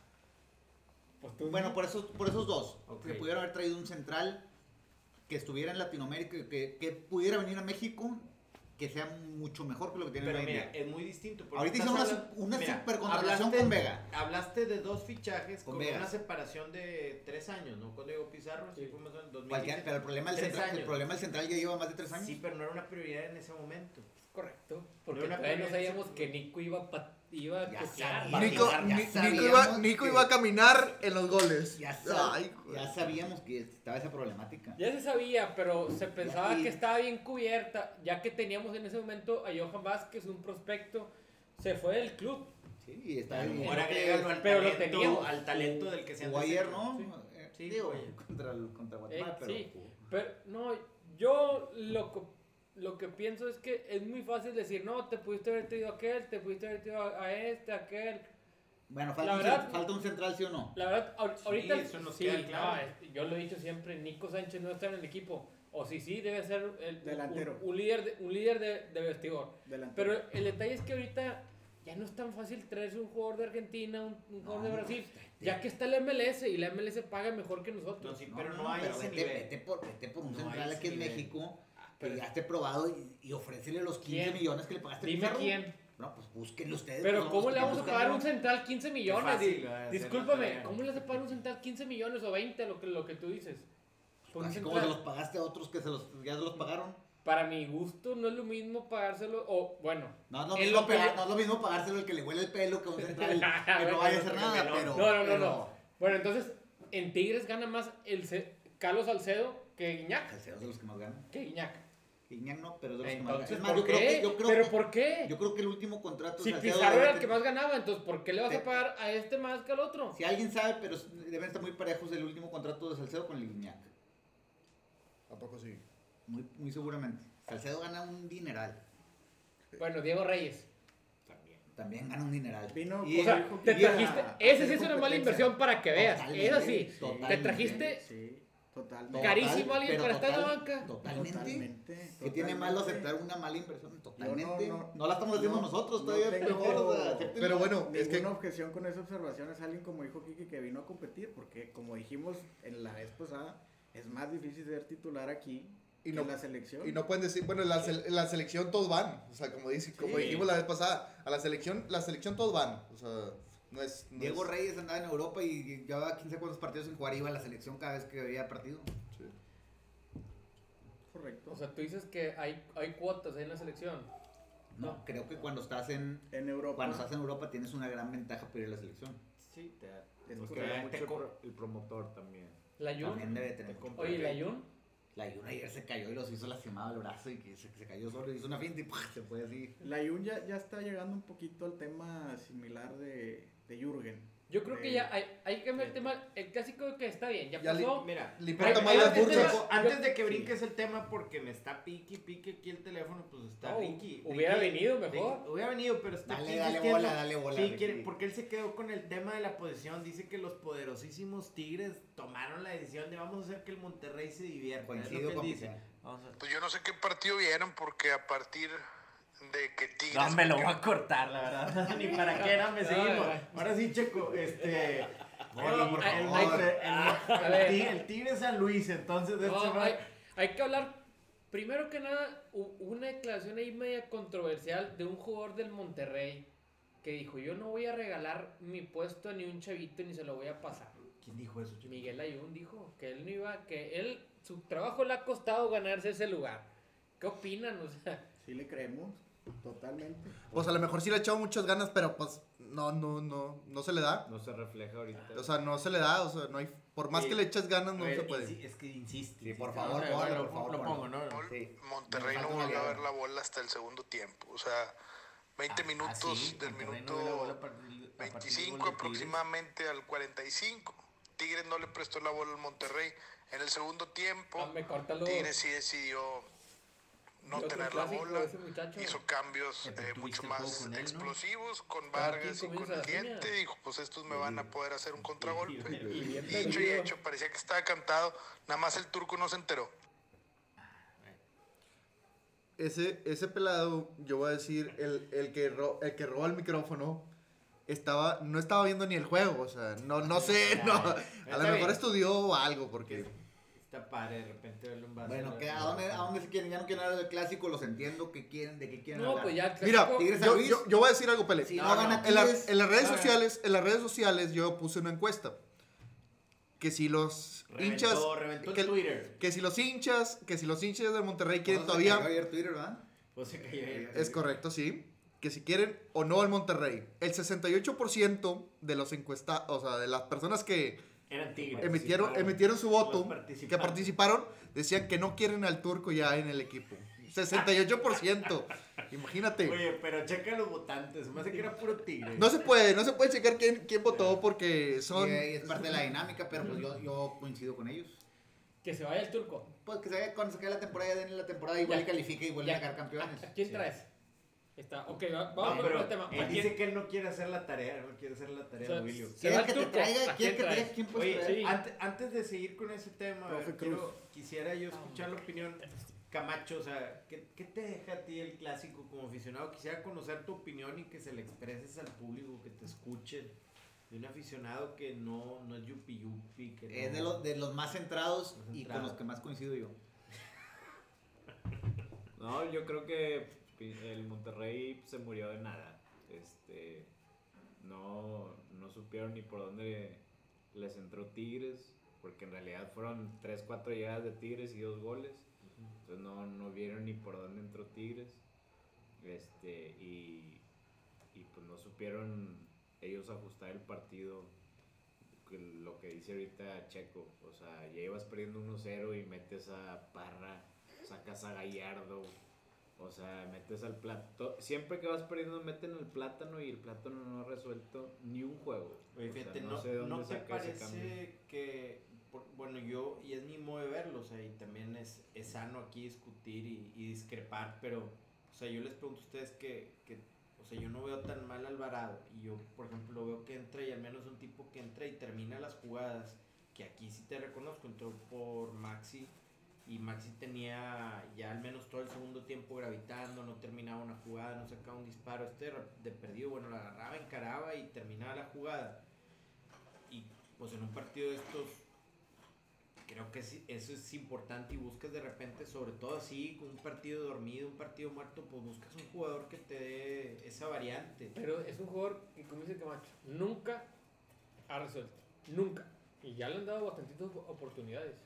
Pues tú-
Bueno, por esos, por esos dos,
Ok.
que pudieron haber traído un central que estuviera en Latinoamérica, que, que pudiera venir a México, que sea mucho mejor que lo que tiene
Pero mira,
día.
es muy distinto.
Ahorita hicieron una,
hablando-
una
mira,
con Vega.
Hablaste de dos fichajes
Con
con,
Vega.
una separación de tres años, ¿no? Cuando llegó Pizarro, sí,
Sí.
fue más o menos en 2015.
Cualquier- pero el problema, del central, el problema del central ya lleva más de tres años.
Sí, pero no era una prioridad en ese momento.
Correcto. Porque
una
todavía no sabíamos que Nico iba a, iba a.
Nico, Nico, iba, Nico
que-
iba a caminar en los goles.
Ya, sab-
Ay,
ya sabíamos que estaba esa problemática.
Ya se sabía, pero se pensaba
Y-
que estaba bien cubierta, ya que teníamos en ese momento a Johan Vázquez, un prospecto, se fue del club.
Sí, y está
lo
bien. que
agrégalo al
pero lo
talento,
teníamos.
al talento del que se
jugó ayer, ¿no? Eh,
Sí,
digo,
jugó ayer.
contra, contra
Eh,
Guatemala, pero
sí, pero no, yo lo, co- lo que pienso es que es muy fácil decir, no, te pudiste haber traído a aquel, te pudiste haber traído a a este, a aquel.
Bueno, falta,
La
un,
verdad-
falta un central, ¿sí o no?
La verdad, ahor-
Sí,
ahorita
eso nos
sí,
queda
no,
claro.
es- yo lo he dicho siempre, Nico Sánchez no está en el equipo. O sí, sí, debe ser el, un-
Delantero.
Un, líder de, un líder de, de vestidor.
Delantero.
Pero el detalle es que ahorita ya no es tan fácil traerse un jugador de Argentina, un, un jugador de
No,
Brasil,
pues,
ya que está la MLS y la MLS paga mejor que nosotros.
No, sí, pero no, hay
pero
ese
vete,
nivel.
Vete por, vete por un
No
central
hay
aquí en. México
pero-
que ya esté probado y, y ofrécele los 15
¿Quién?
millones que le pagaste a
Dime
Pizarro.
quién.
No, pues búsquenlo ustedes.
Pero
pues,
¿cómo le vamos a pagar a un central 15 millones?
fácil,
Discúlpame, ¿cómo le vas a pagar a un central 15 millones o 20 lo que, lo que tú dices? Un
Así como se los pagaste a otros que se los, ya se los pagaron.
Para mi gusto no es lo mismo pagárselo, o bueno,
No es, lo mismo
que
pagar- no es lo mismo pagárselo el que le huele el pelo que un central que no vaya a hacer nada,
no.
pero...
No, no, no,
pero-
no. Bueno, entonces, en Tigres gana más el Carlos Salcedo que Guiñac.
Salcedo es de los que más ganan.
Que Guiñac.
Iñak no, pero es de los que más ganan. Es más,
¿por
yo creo que, yo creo
¿Pero
que-
por qué?
Yo creo que el último contrato
Si
Salcedo
Pizarro era el que más ganaba, entonces ¿por qué le vas
Te-
a pagar a este más que al otro?
Si alguien sabe, pero deben estar muy parejos el último contrato de Salcedo con el Guiñac.
¿A poco sí?
Muy, muy seguramente. Salcedo gana un dineral.
Bueno, Diego Reyes.
También gana un dineral.
Vino
Y-
O sea, te trajiste.
a
Ese
hacer
sí es una mala inversión para que veas.
Totalmente,
Es así.
totalmente.
Te trajiste.
Sí. Totalmente.
Carísimo alguien
pero
para estar en la
total-
banca.
Totalmente.
Totalmente.
¿Qué tiene malo aceptar una mala inversión? Totalmente.
Yo
no,
no-
la estamos haciendo
no-
nosotros,
no
todavía
tengo-
mejor. o sea, acéptenla.
Pero bueno, es
Ninguna
que
objeción con esa observación es alguien como dijo Kiki que vino a competir, porque como dijimos en la vez pasada, es más difícil ser titular aquí
Y no-
en la selección.
Y no pueden decir, bueno, en la, en la selección todos van. O sea, como, dice, como
Sí.
dijimos la vez pasada, a la selección, la selección todos van. O sea, no es. no
Diego
es-
Reyes andaba en Europa y llevaba 15 cuantos partidos sin jugar, iba a la selección cada vez que había partido.
Sí.
Correcto.
O sea, tú dices que hay, hay cuotas ahí en la selección.
No, creo que cuando estás en
en Europa.
cuando estás en Europa tienes una gran ventaja para ir a la selección.
Sí, te da.
Es
Pues
correcto.
te mucho el,
co-
pro- el promotor también.
La Jun.
También debe tener.
Oye, la Jun.
La Yuna ayer se cayó y los hizo lastimado el brazo y que se, se cayó solo, hizo una finta y ¡pua! se fue así.
La Jun ya, ya está llegando un poquito al tema similar de, de Jürgen.
Yo creo que ya hay, hay que cambiar el tema. El clásico que está bien, ya
Ya li-
pasó.
Mira,
más
ay,
las
antes de
burlas.
la-
antes de que brinques el tema, porque me está pique, pique aquí el teléfono, pues está
No,
Ricky.
hubiera
Ricky-
venido mejor.
Ricky- hubiera venido, pero está
Dale,
aquí
dale
insistiendo.
bola, dale bola,
Sí,
Ricky.
quiere- porque él se quedó con el tema de la posición. Dice que los poderosísimos Tigres tomaron la decisión de vamos a hacer que el Monterrey se divierta. es lo
Coincido
que él
con
dice.
Pizarro.
Vamos a-
Pues yo no sé qué partido vieron porque a partir de que Tigres...
No, me lo voy a cortar, la verdad. Ni para qué era, me
No,
seguimos. Ahora sí, Checo, este.
Bueno, por
el,
favor.
el- el- Tigre- el Tigre San Luis, entonces. de
No,
este
hay, hay que hablar. Primero que nada, una declaración ahí media controversial de un jugador del Monterrey que dijo: Yo no voy a regalar mi puesto a ni un chavito ni se lo voy a pasar.
¿Quién dijo eso, Checo?
Miguel Ayun dijo que él no iba, que él, su trabajo le ha costado ganarse ese lugar. ¿Qué opinan? O sea,
Sí le creemos, totalmente.
Pues a lo mejor sí le ha echado muchas ganas, pero pues no, no, no, no se le da.
No se refleja ahorita.
O sea, no se le da, o sea, no hay, por más
Sí.
que le eches ganas, no
ver,
se puede.
insi- Es que insiste.
Sí, por favor,
lo,
por favor,
lo
ponlo.
pongo, ¿no?
Sí.
Monterrey no volvió a ver la bola hasta el segundo tiempo. O sea, 20
Ah,
minutos
ah, sí,
del
Monterrey no
minuto
del
25
gol de Tigres.
aproximadamente al 45. Tigres no le prestó la bola al Monterrey. En el segundo tiempo,
ah.
Tigres sí decidió no tener la bola. Hizo cambios
Eh,
mucho más
con él, ¿no?
explosivos con Vargas y con el diente. Dijo, pues estos me van a poder hacer un contragolpe.
Y
Dicho y hecho, parecía que estaba cantado. Nada más el turco no se enteró.
Ese, ese pelado, yo voy a decir, el, el, que, ro- el que roba el micrófono, estaba, no estaba viendo ni el juego, o sea, no, no sé, no, a lo mejor estudió algo, porque...
Está padre de repente verle un vaso.
Bueno, ¿qué- a, dónde, ¿a dónde se quieren? Ya no quieren hablar del clásico, los entiendo. ¿Qué quieren? ¿De qué quieren
No,
hablar?
pues ya.
Mira,
Tigres
yo, yo, yo voy a decir algo, Pele.
Si no,
No,
gana
En, la- en las redes sociales, en las redes sociales yo puse una encuesta. Que si los hinchas,
Reventó, reventó
que,
Twitter.
que si los hinchas, que si los hinchas de Monterrey quieren
¿Cuándo se
todavía,
cayó ayer Twitter, ¿verdad?
Pues se cayó ahí.
es correcto, sí, que si quieren o no al Monterrey. El 68% de los encuestados, o sea, de las personas que
Eran Tigres.
emitieron, emitieron su voto, que participaron, decían que no quieren al turco ya en el equipo. 68%. Imagínate.
Oye, pero checa los votantes. Me hace que era puro Tigre.
No se puede, no se puede checar quién, quién votó porque son...
Y, es parte de la dinámica, pero pues yo, yo coincido con ellos.
Que se vaya el turco.
Pues que se vaya cuando se acabe la temporada, ya den la temporada igual
Ya.
y califique y vuelven
Ya.
a sacar campeones.
¿A quién
Sí.
traes? Está, ok, va-
No,
vamos
pero
el tema.
él
¿A quién-
dice que él no quiere hacer la tarea, no quiere hacer la tarea,
O sea,
William.
se va
¿Quieren
el
que te traiga?
¿A
¿Quieren
quién
que te
traes?
traiga?
Sí.
antes, antes de seguir con ese tema, ver, quiero- quisiera yo escuchar la opinión. Camacho, o sea, ¿qué, ¿qué te deja a ti el clásico como aficionado? Quisiera conocer tu opinión y que se le expreses al público, que te escuchen. De un aficionado que no, no es yupi yupi. Que
Es
no-
de los, de los más centrados
Más
y con los que más coincido yo.
No, yo creo que el Monterrey se murió de nada. Este, no, no supieron ni por dónde les entró Tigres, porque en realidad fueron 3, 4 llegadas de Tigres y dos goles. Entonces no, no vieron ni por dónde entró Tigres. Este, y, y pues no supieron ellos ajustar el partido. Lo que dice ahorita Checo, o sea, ya ibas perdiendo 1-0 y metes a Parra, sacas a Gallardo, o sea, metes al plato. Siempre que vas perdiendo, meten el plátano y el plátano no ha resuelto ni un juego.
Oye,
O sea,
fíjate,
no
no,
sé de dónde
¿no te
saca ese cambio.
parece que, por- bueno, yo, y es mi modo de verlo, o sea, y también es, es sano aquí discutir y, y discrepar, pero, o sea, yo les pregunto a ustedes que, que, o sea, yo no veo tan mal Alvarado, y yo, por ejemplo, veo que entra y al menos un tipo que entra y termina las jugadas, que aquí sí te reconozco, entró por Maxi y Maxi tenía ya al menos todo el segundo tiempo gravitando, no terminaba una jugada, no sacaba un disparo, este de- perdido, bueno, la agarraba, encaraba y terminaba la jugada. Y pues en un partido de estos, creo que eso es importante y buscas de repente, sobre todo así, con un partido dormido, un partido muerto, pues buscas un jugador que te dé esa variante.
Pero es un jugador que, como dice Camacho, nunca ha resuelto. Nunca. Y ya le han dado bastantitas oportunidades.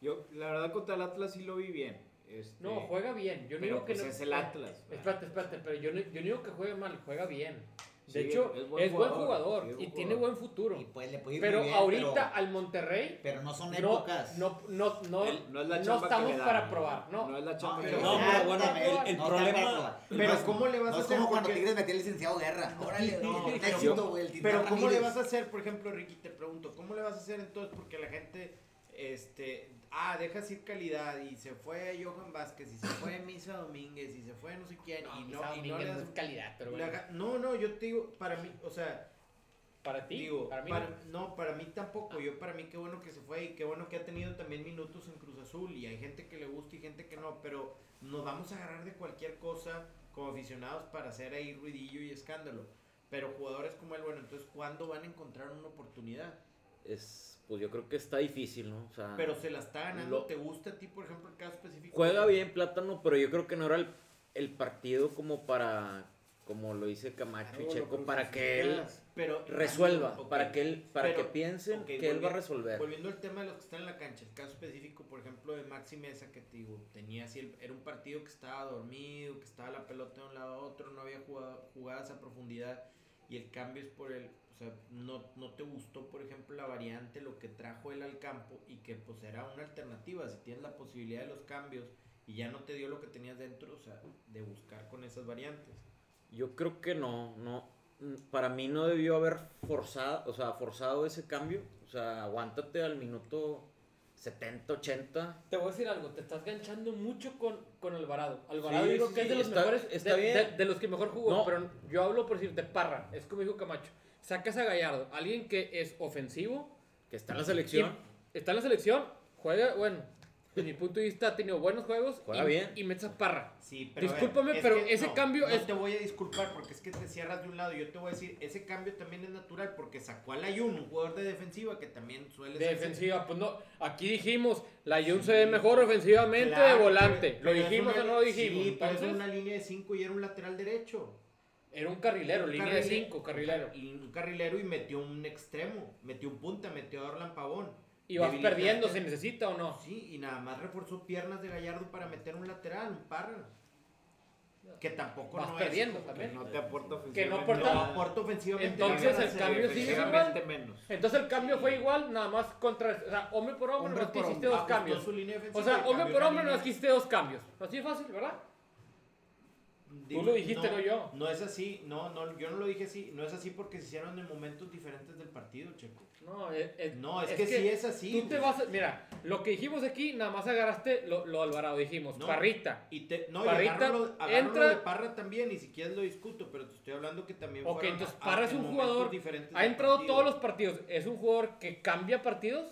Yo, la verdad, contra el Atlas sí lo vi bien. Este,
No, juega bien. Yo no
pero
digo que
pues
no.
es el Atlas. ¿verdad?
Espérate, espérate, pero yo no, yo no digo que juegue mal, juega bien. De
Sí,
hecho,
es
es
buen
buen
jugador, es
y tiene buen futuro.
Y pues le puede ir
pero
bien,
ahorita
pero,
al Monterrey
pero no son épocas.
no, no, no,
no es la
no estamos para probar. No,
No es la chamba
pero
No, pero bueno, el- el
no
problema- pero
es-
¿cómo le vas
no
a
es
hacer?
como cuando Tigres metió al licenciado Guerra. Órale,
No,
no,
pero-
güey,
Pero ¿cómo le vas a hacer, por ejemplo, Ricky, te pregunto, ¿cómo le vas a hacer entonces? Porque la gente, este, ah, dejas ir calidad y se fue Johan Vázquez y se fue Misa Domínguez y se fue no sé quién
no,
y
Misa
no, y no le
no
das-
es calidad, pero bueno.
haga- no, no, yo te digo, para mí, o sea,
Para ti,
digo,
para mí.
para-
no.
no, para mí tampoco, yo para mí qué bueno que se fue y qué bueno que ha tenido también minutos en Cruz Azul y hay gente que le gusta y gente que no, pero nos vamos a agarrar de cualquier cosa como aficionados para hacer ahí ruidillo y escándalo. Pero jugadores como él, bueno, entonces, ¿cuándo van a encontrar una oportunidad?
Es, pues yo creo que está difícil, ¿no? O sea,
Pero se la está ganando.
Lo-
¿Te gusta a ti, por ejemplo, el caso específico?
juega bien Plátano, pero yo creo que no era el, el partido como para, como lo dice Camacho
Claro,
y Checo, para que él.
Pero,
resuelva, para que él, para
pero-
que piensen que él va a resolver.
Volviendo al tema de los que están en la cancha, el caso específico, por ejemplo, de Maxi Mesa, que te digo, tenía así, el- era un partido que estaba dormido, que estaba la pelota de un lado a otro, no había jugado, jugadas a profundidad, y el cambio es por el, o sea, no, no te gustó, por ejemplo, la variante, lo que trajo él al campo, y que pues era una alternativa, si tienes la posibilidad de los cambios, y ya no te dio lo que tenías dentro, o sea, de buscar con esas variantes.
Yo creo que no, no. Para mí no debió haber forzado, o sea, forzado ese cambio. O sea, aguántate al minuto 70, 80.
Te voy a decir algo, te estás ganchando mucho con, con Alvarado. Alvarado
Sí,
yo creo
sí,
que es de los
está-
mejores,
está
de,
bien.
de- de los que mejor jugó,
No.
pero yo hablo por decirte Parra, es como dijo Camacho. Sacas a Gallardo, alguien que es ofensivo,
Que está en la selección.
está en la selección, juega, bueno, desde mi punto de vista ha tenido buenos juegos
Juega
y,
bien.
y metes a Parra.
Sí, pero a ver,
Discúlpame,
es
pero
que
ese
no,
cambio
no
es-
te voy a disculpar porque es que te cierras de un lado. Yo te voy a decir, ese cambio también es natural porque sacó al Ayun, un jugador de defensiva que también suele
De
ser-
defensiva, pues no, aquí dijimos, la Jun se ve mejor ofensivamente
Claro,
de volante.
pero-
¿Lo
pero
dijimos
una-
o no lo dijimos?
Sí, pero es una línea de 5 y era un lateral derecho.
era un carrilero,
Un
línea de
carrile-
5, carrilero.
Y un carrilero y metió un extremo, metió un punta, metió a Orlan Pavón.
Y vas perdiendo, ¿se necesita o no?
Sí, y nada más reforzó piernas de Gallardo para meter un lateral, un parra. Que tampoco
Vas
no
perdiendo
es como
Que
también.
no te aporta
Que no
ofensivamente.
aporta-
No, aporta ofensivamente.
Entonces, el cambio sigue
Defensivamente menos.
Entonces el cambio fue igual, nada más contra, o sea, hombre por hombre,
Hombre
nomás
por
hiciste
hombre.
dos cambios. O sea, hombre por hombre nomás hiciste dos cambios. Así de fácil, ¿verdad?
Digo,
lo dijiste, no yo.
No es así, no, no, yo no lo dije así. No es así porque se hicieron en momentos diferentes del partido, Checo.
No, es, es-
No, es, que, sí es así.
Tú te vas a- mira, lo que dijimos aquí, nada más agarraste lo, lo Alvarado, dijimos,
No.
Parrita.
Y te, no,
Parrita
y agárralo, agárralo
entra-
de Parra también, ni siquiera lo discuto, pero te estoy hablando que también
Ok, entonces
a-
Parra
a-
es un jugador, ha entrado
partido.
todos los partidos, es un jugador que cambia partidos.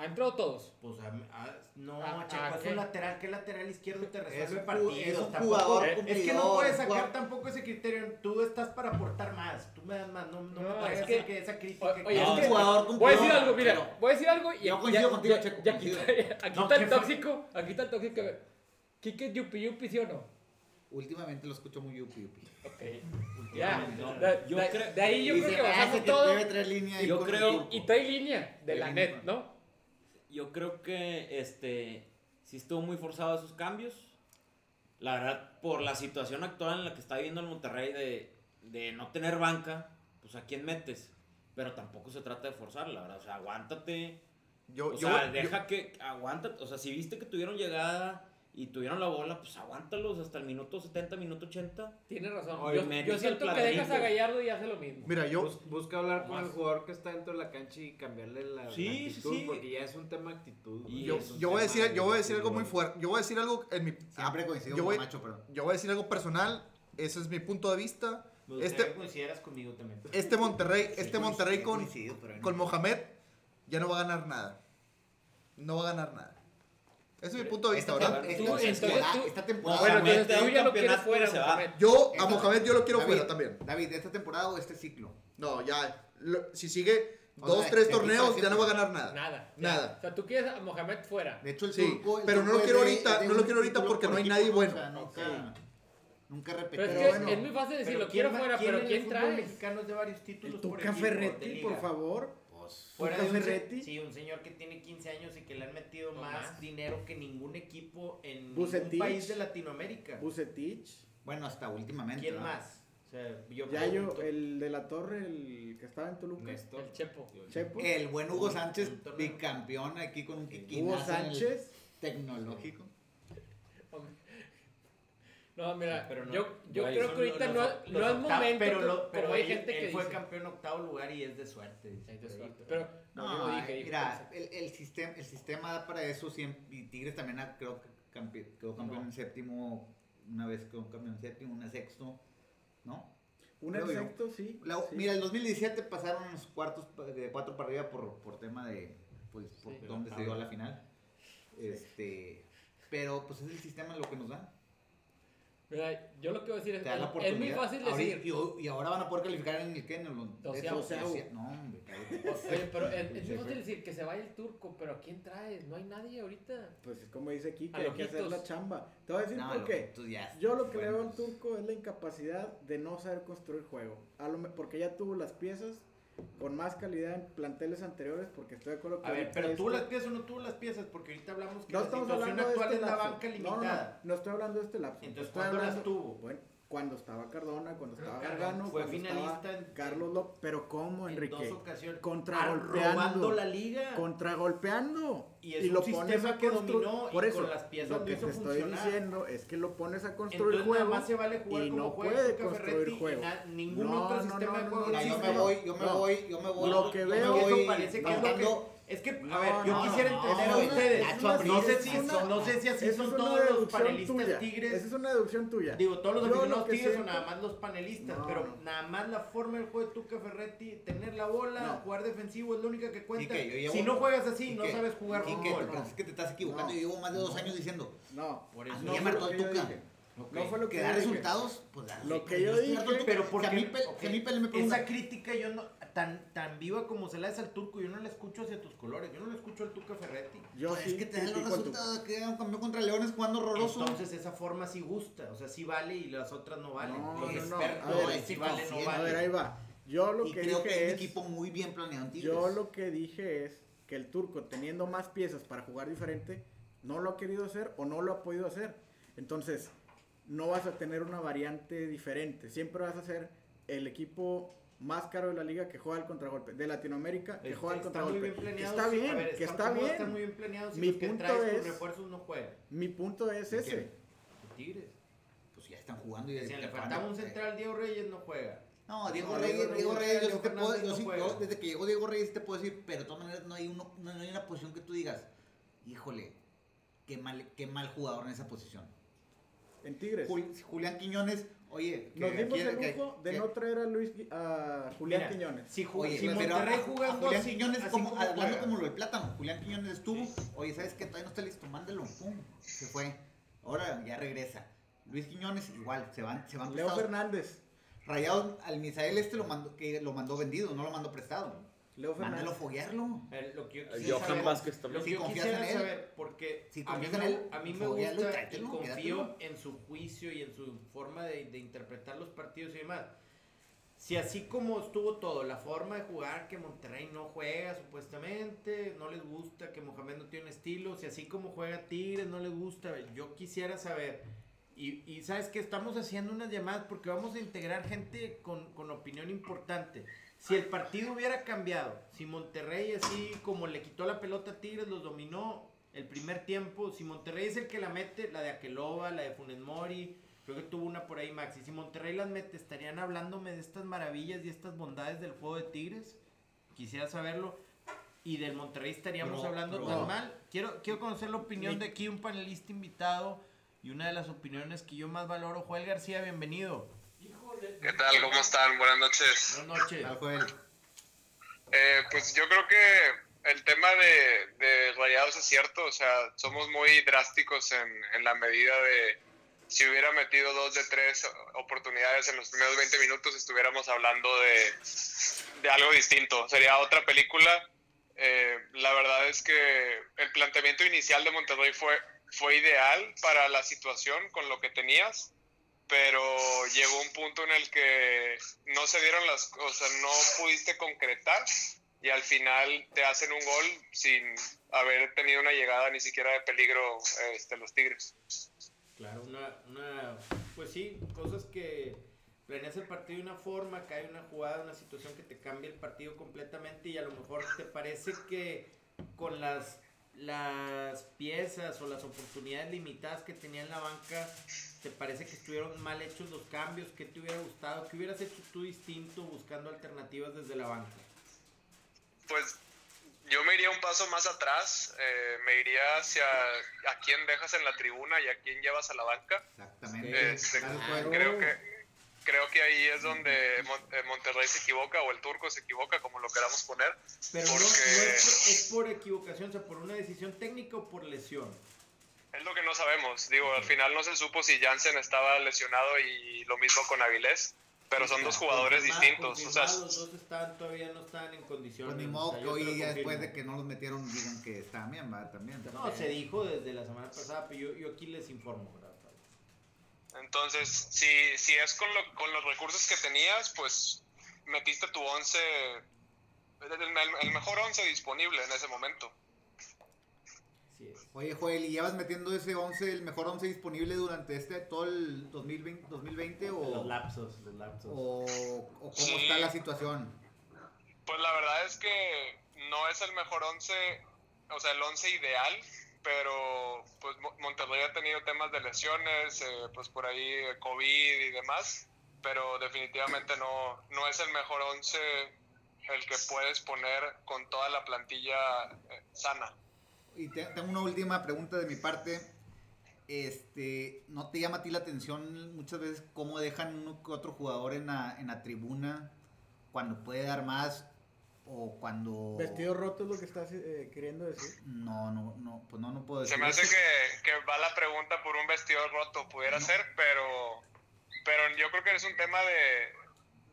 Ha entrado todos.
Pues a- a- no,
¿A-
Checo,
a
es
qué?
un lateral, que lateral izquierdo te
Es
resuelve partidos.
es un
tampoco-
jugador
eh,
Es que no
cumplidor,
puedes sacar
jugador-
tampoco ese criterio. Tú estás para aportar más. Tú me das más. No, no, me
No,
parece
es que-
que, esa crítica.
O-
que-
oye,
es
es
un jugador
Voy a
cumplidor.
decir algo, mira,
pero-
voy a decir algo y
Yo coincido
ya-
contigo,
ya-
Checo,
ya aquí, aquí
No,
está el
¿qué fue?
tóxico, aquí está el tóxico. que- Quique Yupi Yupi, ¿sí o no?
Últimamente lo escucho muy yupi yupi.
Ok. Ya,
No,
de,
yo
de-
creo-
de ahí yo creo que
"Ah,
bajamos todo
Yo creo-
turco".
y trae línea de la net, ¿no?
Yo creo que este sí estuvo muy forzado esos cambios. La verdad, por la situación actual en la que está viviendo el Monterrey de, de no tener banca, pues a quién metes. Pero tampoco se trata de forzar, la verdad. O sea, aguántate.
Yo,
O
yo-
sea,
yo-
deja que. Aguántate. O sea, si viste que tuvieron llegada y tuvieron la bola, pues aguántalos hasta el minuto 70, minuto 80.
Tienes razón.
Oye,
yo, siento que dejas a Gallardo y hace lo mismo.
mira, yo,
Bus- busca hablar con
Más.
el jugador que está dentro de la cancha y cambiarle la,
Sí, sí,
actitud,
sí.
porque ya es un tema actitud.
Y
yo, yo voy a decir, yo voy a
de
decir algo muy fuerte. Yo voy a decir algo en mi.
Siempre coincido
yo
con
voy,
Macho,
yo voy a decir algo personal. Ese es mi punto de vista.
Me
Este-
que coincidieras conmigo también.
Este Monterrey,
Sí,
este Monterrey
sí
con,
coincido,
con Mohamed ya no va a ganar nada. No va a ganar nada. Ese es mi punto de vista,
Esta,
¿verdad?
esta
Tú,
temporada-
entonces tú-
esta temporada.
Bueno, entonces tú ya lo quieres fuera,
se va.
Yo, a Mohamed, yo lo quiero
David,
fuera también.
David, ¿esta temporada o este ciclo?
No, ya. lo- si sigue
O
dos,
sea,
tres torneos, ya no va a ganar nada.
Nada.
Nada.
O sea, tú quieres a Mohamed fuera.
De hecho, el
Sí,
turco. el
pero no lo quiero
de-
ahorita, no lo quiero ahorita porque
por
no hay nadie
¿no?
bueno.
O sea, nunca, nunca
Pero es
Pero
que
bueno.
es muy fácil decirlo,
Pero
quiero
¿quién
fuera, pero ¿quién
fútbol
traes?
mexicano es de varios títulos
Tuca Ferretti, por favor.
Pues,
Fuera de un, sí, un señor que tiene 15 años y que le han metido
O
más,
más.
dinero que ningún equipo en ningún
Bucetich.
país de Latinoamérica.
Bucetich.
bueno, hasta últimamente.
¿Quién
¿verdad?
más? O sea, yo
Yayo,
pregunto,
el de la torre, el que estaba en Toluca.
Néstor.
El Chepo.
Chepo.
El buen Hugo Sánchez, bicampeón aquí con un
Hugo Sánchez.
tecnológico.
No, mira,
Pero no,
yo, yo creo que ahorita
los-
no,
los
no es momento,
pero, lo- pero
como hay
él-
gente que
él fue
dice.
campeón octavo lugar y es de suerte. dice
de. Pero, no,
No,
yo no dije, dije
mira, el, el, sistema, el sistema da para eso siempre. Y Tigres también ha- creo que campe- quedó campeón
No.
en séptimo. Una vez quedó campeón en séptimo, una sexto. ¿No?
Un exacto, sí.
La-
sí.
Mira, el 2017 pasaron los cuartos de cuatro para arriba por, por tema de. Pues, por
Sí.
dónde se dio a la final. Este. Pero, pues es el sistema lo que nos da.
Mira, yo lo que voy a decir es,
Te da la
es, muy fácil decir.
y, y ahora van a poder calificar en el que en el
Doceavo.
doce- No, hombre.
Oye, pero es, es muy fácil decir que se vaya el turco, pero ¿a quién traes? No hay nadie ahorita.
Pues es como dice aquí, que hay que hacer la chamba. Te voy a decir
No,
por qué. Yo lo que le veo al
pues,
turco es la incapacidad de no saber construir juego. A lo porque ya tuvo las piezas con más calidad en planteles anteriores, porque estoy de acuerdo que
A ver, pero
este-
las piezas o no tuvo las piezas, porque ahorita hablamos que
No
la
estamos
situación
hablando de
actual
este
es la
lapso.
banca
No,
limitada.
No, no, estoy hablando de este lapso.
Entonces,
Estoy
¿cuándo las tuvo?
Bueno, cuando estaba Cardona, cuando estaba Gargano,
fue
cuando
finalista
estaba
en-
Carlos López. Pero ¿cómo,
En
Enrique?
dos ocasiones.
Contragolpeando.
la liga.
Contragolpeando.
Y es un sistema que
constru-
dominó y
Por eso,
con las piezas
lo
lo
que
hizo
te estoy
funcionar.
diciendo es que lo pones a construir
Entonces
juego.
se vale jugar
y
como
no puede construir
Ferretti y
juego.
na- ningún
No,
otro
no,
sistema
no,
de
no,
juego
yo me voy, yo me voy, yo me voy.
Lo que veo-
parece que es que... A
No,
ver, yo
no,
quisiera
no,
entender a ustedes. No sé si
una-
son, no sé si así son todos los panelistas
tuya.
tigres.
Esa es una deducción tuya.
Digo, todos los aficionados tigres
siento-
nada más los panelistas,
No,
pero
no.
nada más la forma del juego de Tuca Ferretti, tener la bola,
No.
jugar defensivo es lo única que cuenta. Si no juegas así, no sabes jugar fútbol.
es que te estás equivocando.
No.
Yo llevo más de dos años diciendo,
No,
Por eso.
a mí me Tuca.
Dije.
Ok.
No fue lo que
Que da resultados, pues da
Lo que yo dije-.
Pero porque
a mí, Pel-
ok,
si a mí me pregunta,
esa crítica yo no tan tan viva como se la hace al turco, yo no la escucho hacia tus colores, yo no la escucho al Tuca Ferretti.
Yo
pues
sí
es que te dan los resultados, que un campeón contra Leones jugando horroroso.
Entonces esa forma sí gusta, o sea, sí vale y las otras no valen.
No,
Los
no, no.
expertos,
A ver,
sí
sí,
vale,
sí,
no
a
vale.
A ver, ahí va. Yo lo
y
que
creo que
dije
es un equipo muy bien planeado.
Yo lo que dije es que el turco, teniendo más piezas para jugar diferente, no lo ha querido hacer o no lo ha podido hacer. Entonces, no vas a tener una variante diferente. Siempre vas a ser el equipo más caro de la liga que juega al contragolpe. De Latinoamérica, que juega al contragolpe. está bien,
ver,
que está
¿cómo
bien.
Están muy bien planeados y
Mi
los que
punto
traes
es-
refuerzos no juegan.
Mi punto es
¿De
ese.
Tigres.
Pues ya están jugando y
Si
ya
le
están
faltaba un central, Diego Reyes no juega.
No, Diego
No,
Reyes,
Diego
Diego
Reyes,
Reyes, yo
Leo
sí te puedo,
Fernández
yo
no
sí,
juega.
yo desde que llegó Diego Reyes te puedo decir, pero de todas maneras no hay, uno, no hay una posición que tú digas, híjole, qué mal, qué mal jugador en esa posición.
En Tigres.
Jul- Julián Quiñones, oye,
Nos dimos el
que-
lujo de
que-
no traer a Luis a Julián
Mira,
Quiñones.
Si, ju-
Oye,
si Monterrey
a- a
jugando
Julián
así-
Quiñones,
así
como, hablando
juega.
como lo de plátano, Julián Quiñones estuvo, oye, ¿sabes qué? Todavía no está listo, mándalo, pum, se fue. Ahora ya regresa. Luis Quiñones igual, se van, se van
Leo
prestados.
Fernández.
Rayados al Misael este lo mandó, que lo mandó vendido, no lo mandó prestado.
Leo
Mándalo
Fernández.
a foguearlo.
Ver, lo que yo quisiera
Johan
saber-
Vázquez
Lo
también.
que
Si
yo quisiera
en él,
saber, porque
si
a mí, me,
en él,
a mí me
y
gusta y
tráetelo,
confío
quédatelo.
en su juicio y en su forma de, de interpretar los partidos y demás. Si así como estuvo todo, la forma de jugar que Monterrey no juega supuestamente, no les gusta, que Mohamed no tiene un estilo, si así como juega Tigres no les gusta, yo quisiera saber, y, y sabes que estamos haciendo unas llamadas porque vamos a integrar gente con, con opinión importante. Si el partido hubiera cambiado, si Monterrey así como le quitó la pelota a Tigres, los dominó el primer tiempo, si Monterrey es el que la mete, la de Aqueloba, la de Funes Mori, creo que tuvo una por ahí Maxi, si Monterrey las mete, ¿estarían hablándome de estas maravillas y estas bondades del juego de Tigres? Quisiera saberlo. Y del Monterrey estaríamos hablando tan mal. Quiero, quiero conocer la opinión
Ni-
de aquí un panelista invitado y una de las opiniones que yo más valoro. Joel García, bienvenido.
¿Qué tal? ¿Cómo están? Buenas noches.
Buenas noches.
Eh, pues yo creo que el tema de, de Rayados es cierto, o sea, somos muy drásticos en, en la medida de si hubiera metido dos de tres oportunidades en los primeros 20 minutos, estuviéramos hablando de, de algo distinto. Sería otra película. Eh, la verdad es que el planteamiento inicial de Monterrey fue, fue ideal para la situación con lo que tenías, pero llegó un punto en el que no se dieron las cosas, no pudiste concretar y al final te hacen un gol sin haber tenido una llegada ni siquiera de peligro este, los Tigres.
Claro, una, una, pues sí, cosas que planeas el partido de una forma, cae una jugada, una situación que te cambia el partido completamente y a lo mejor te parece que con las, las piezas o las oportunidades limitadas que tenía en la banca, te parece que estuvieron mal hechos los cambios, ¿qué te hubiera gustado? ¿Qué hubieras hecho tú distinto buscando alternativas desde la banca?
Pues yo me iría un paso más atrás, eh, me iría hacia a quién dejas en la tribuna y a quién llevas a la banca.
Exactamente.
Este, creo que creo que ahí es donde Mon- eh, Monterrey se equivoca o el turco se equivoca, como lo queramos poner.
Pero no, no
porque
es, es por equivocación, o sea, por una decisión técnica o por lesión.
Es lo que no sabemos. Digo, al final no se supo si Jansen estaba lesionado y lo mismo con Avilés, pero son dos jugadores distintos. O sea,
los dos están, todavía no están en condiciones.
Pues ni modo que hoy ya después de que no los metieron digan que están bien, va, también.
No, se dijo desde la semana pasada, pero yo, yo aquí les informo, ¿verdad?
Entonces, si, si es con, lo- con los recursos que tenías, pues metiste tu 11, el, el- el mejor 11 disponible en ese momento.
Oye, Joel, ¿y llevas metiendo ese 11, el mejor 11 disponible durante este todo el 2020, 2020 o,
Los lapsos, los lapsos.
o, o cómo
Sí.
está la situación?
Pues la verdad es que no es el mejor 11, o sea, el 11 ideal, pero pues Mo- Monterrey ha tenido temas de lesiones, eh, pues por ahí COVID y demás, pero definitivamente no, no es el mejor 11 el que puedes poner con toda la plantilla eh, sana.
Y te- tengo una última pregunta de mi parte. Este, ¿no te llama a ti la atención muchas veces cómo dejan uno que otro jugador en la, en la tribuna cuando puede dar más o cuando
Vestido roto es lo que estás eh, queriendo decir.
no no no pues no no puedo
Se
decir
me hace que, que va la pregunta por un vestidor roto, pudiera
No.
ser, pero, pero yo creo que es un tema de,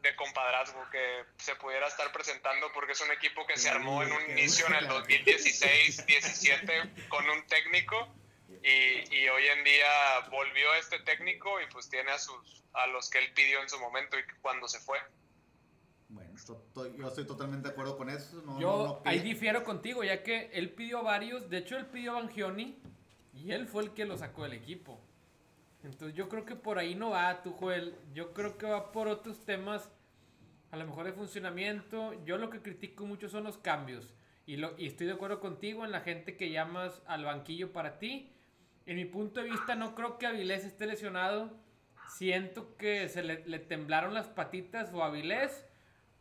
de compadrazgo que se pudiera estar presentando porque es un equipo que se armó en un inicio en el
gusta.
2016-17 con un técnico y, y hoy en día volvió este técnico y pues tiene a, sus, a los que él pidió en su momento y cuando se fue.
Bueno, yo estoy totalmente de acuerdo con eso. No,
Yo
no, no
ahí difiero contigo, ya que él pidió varios. De hecho, él pidió a Bangioni y él fue el que lo sacó del equipo. Entonces, yo creo que por ahí no va, tú, Joel. Yo creo que va por otros temas, a lo mejor de funcionamiento. Yo lo que critico mucho son los cambios. Y, lo, y estoy de acuerdo contigo en la gente que llamas al banquillo para ti. En mi punto de vista, no creo que Avilés esté lesionado. Siento que se le, le temblaron las patitas o a Avilés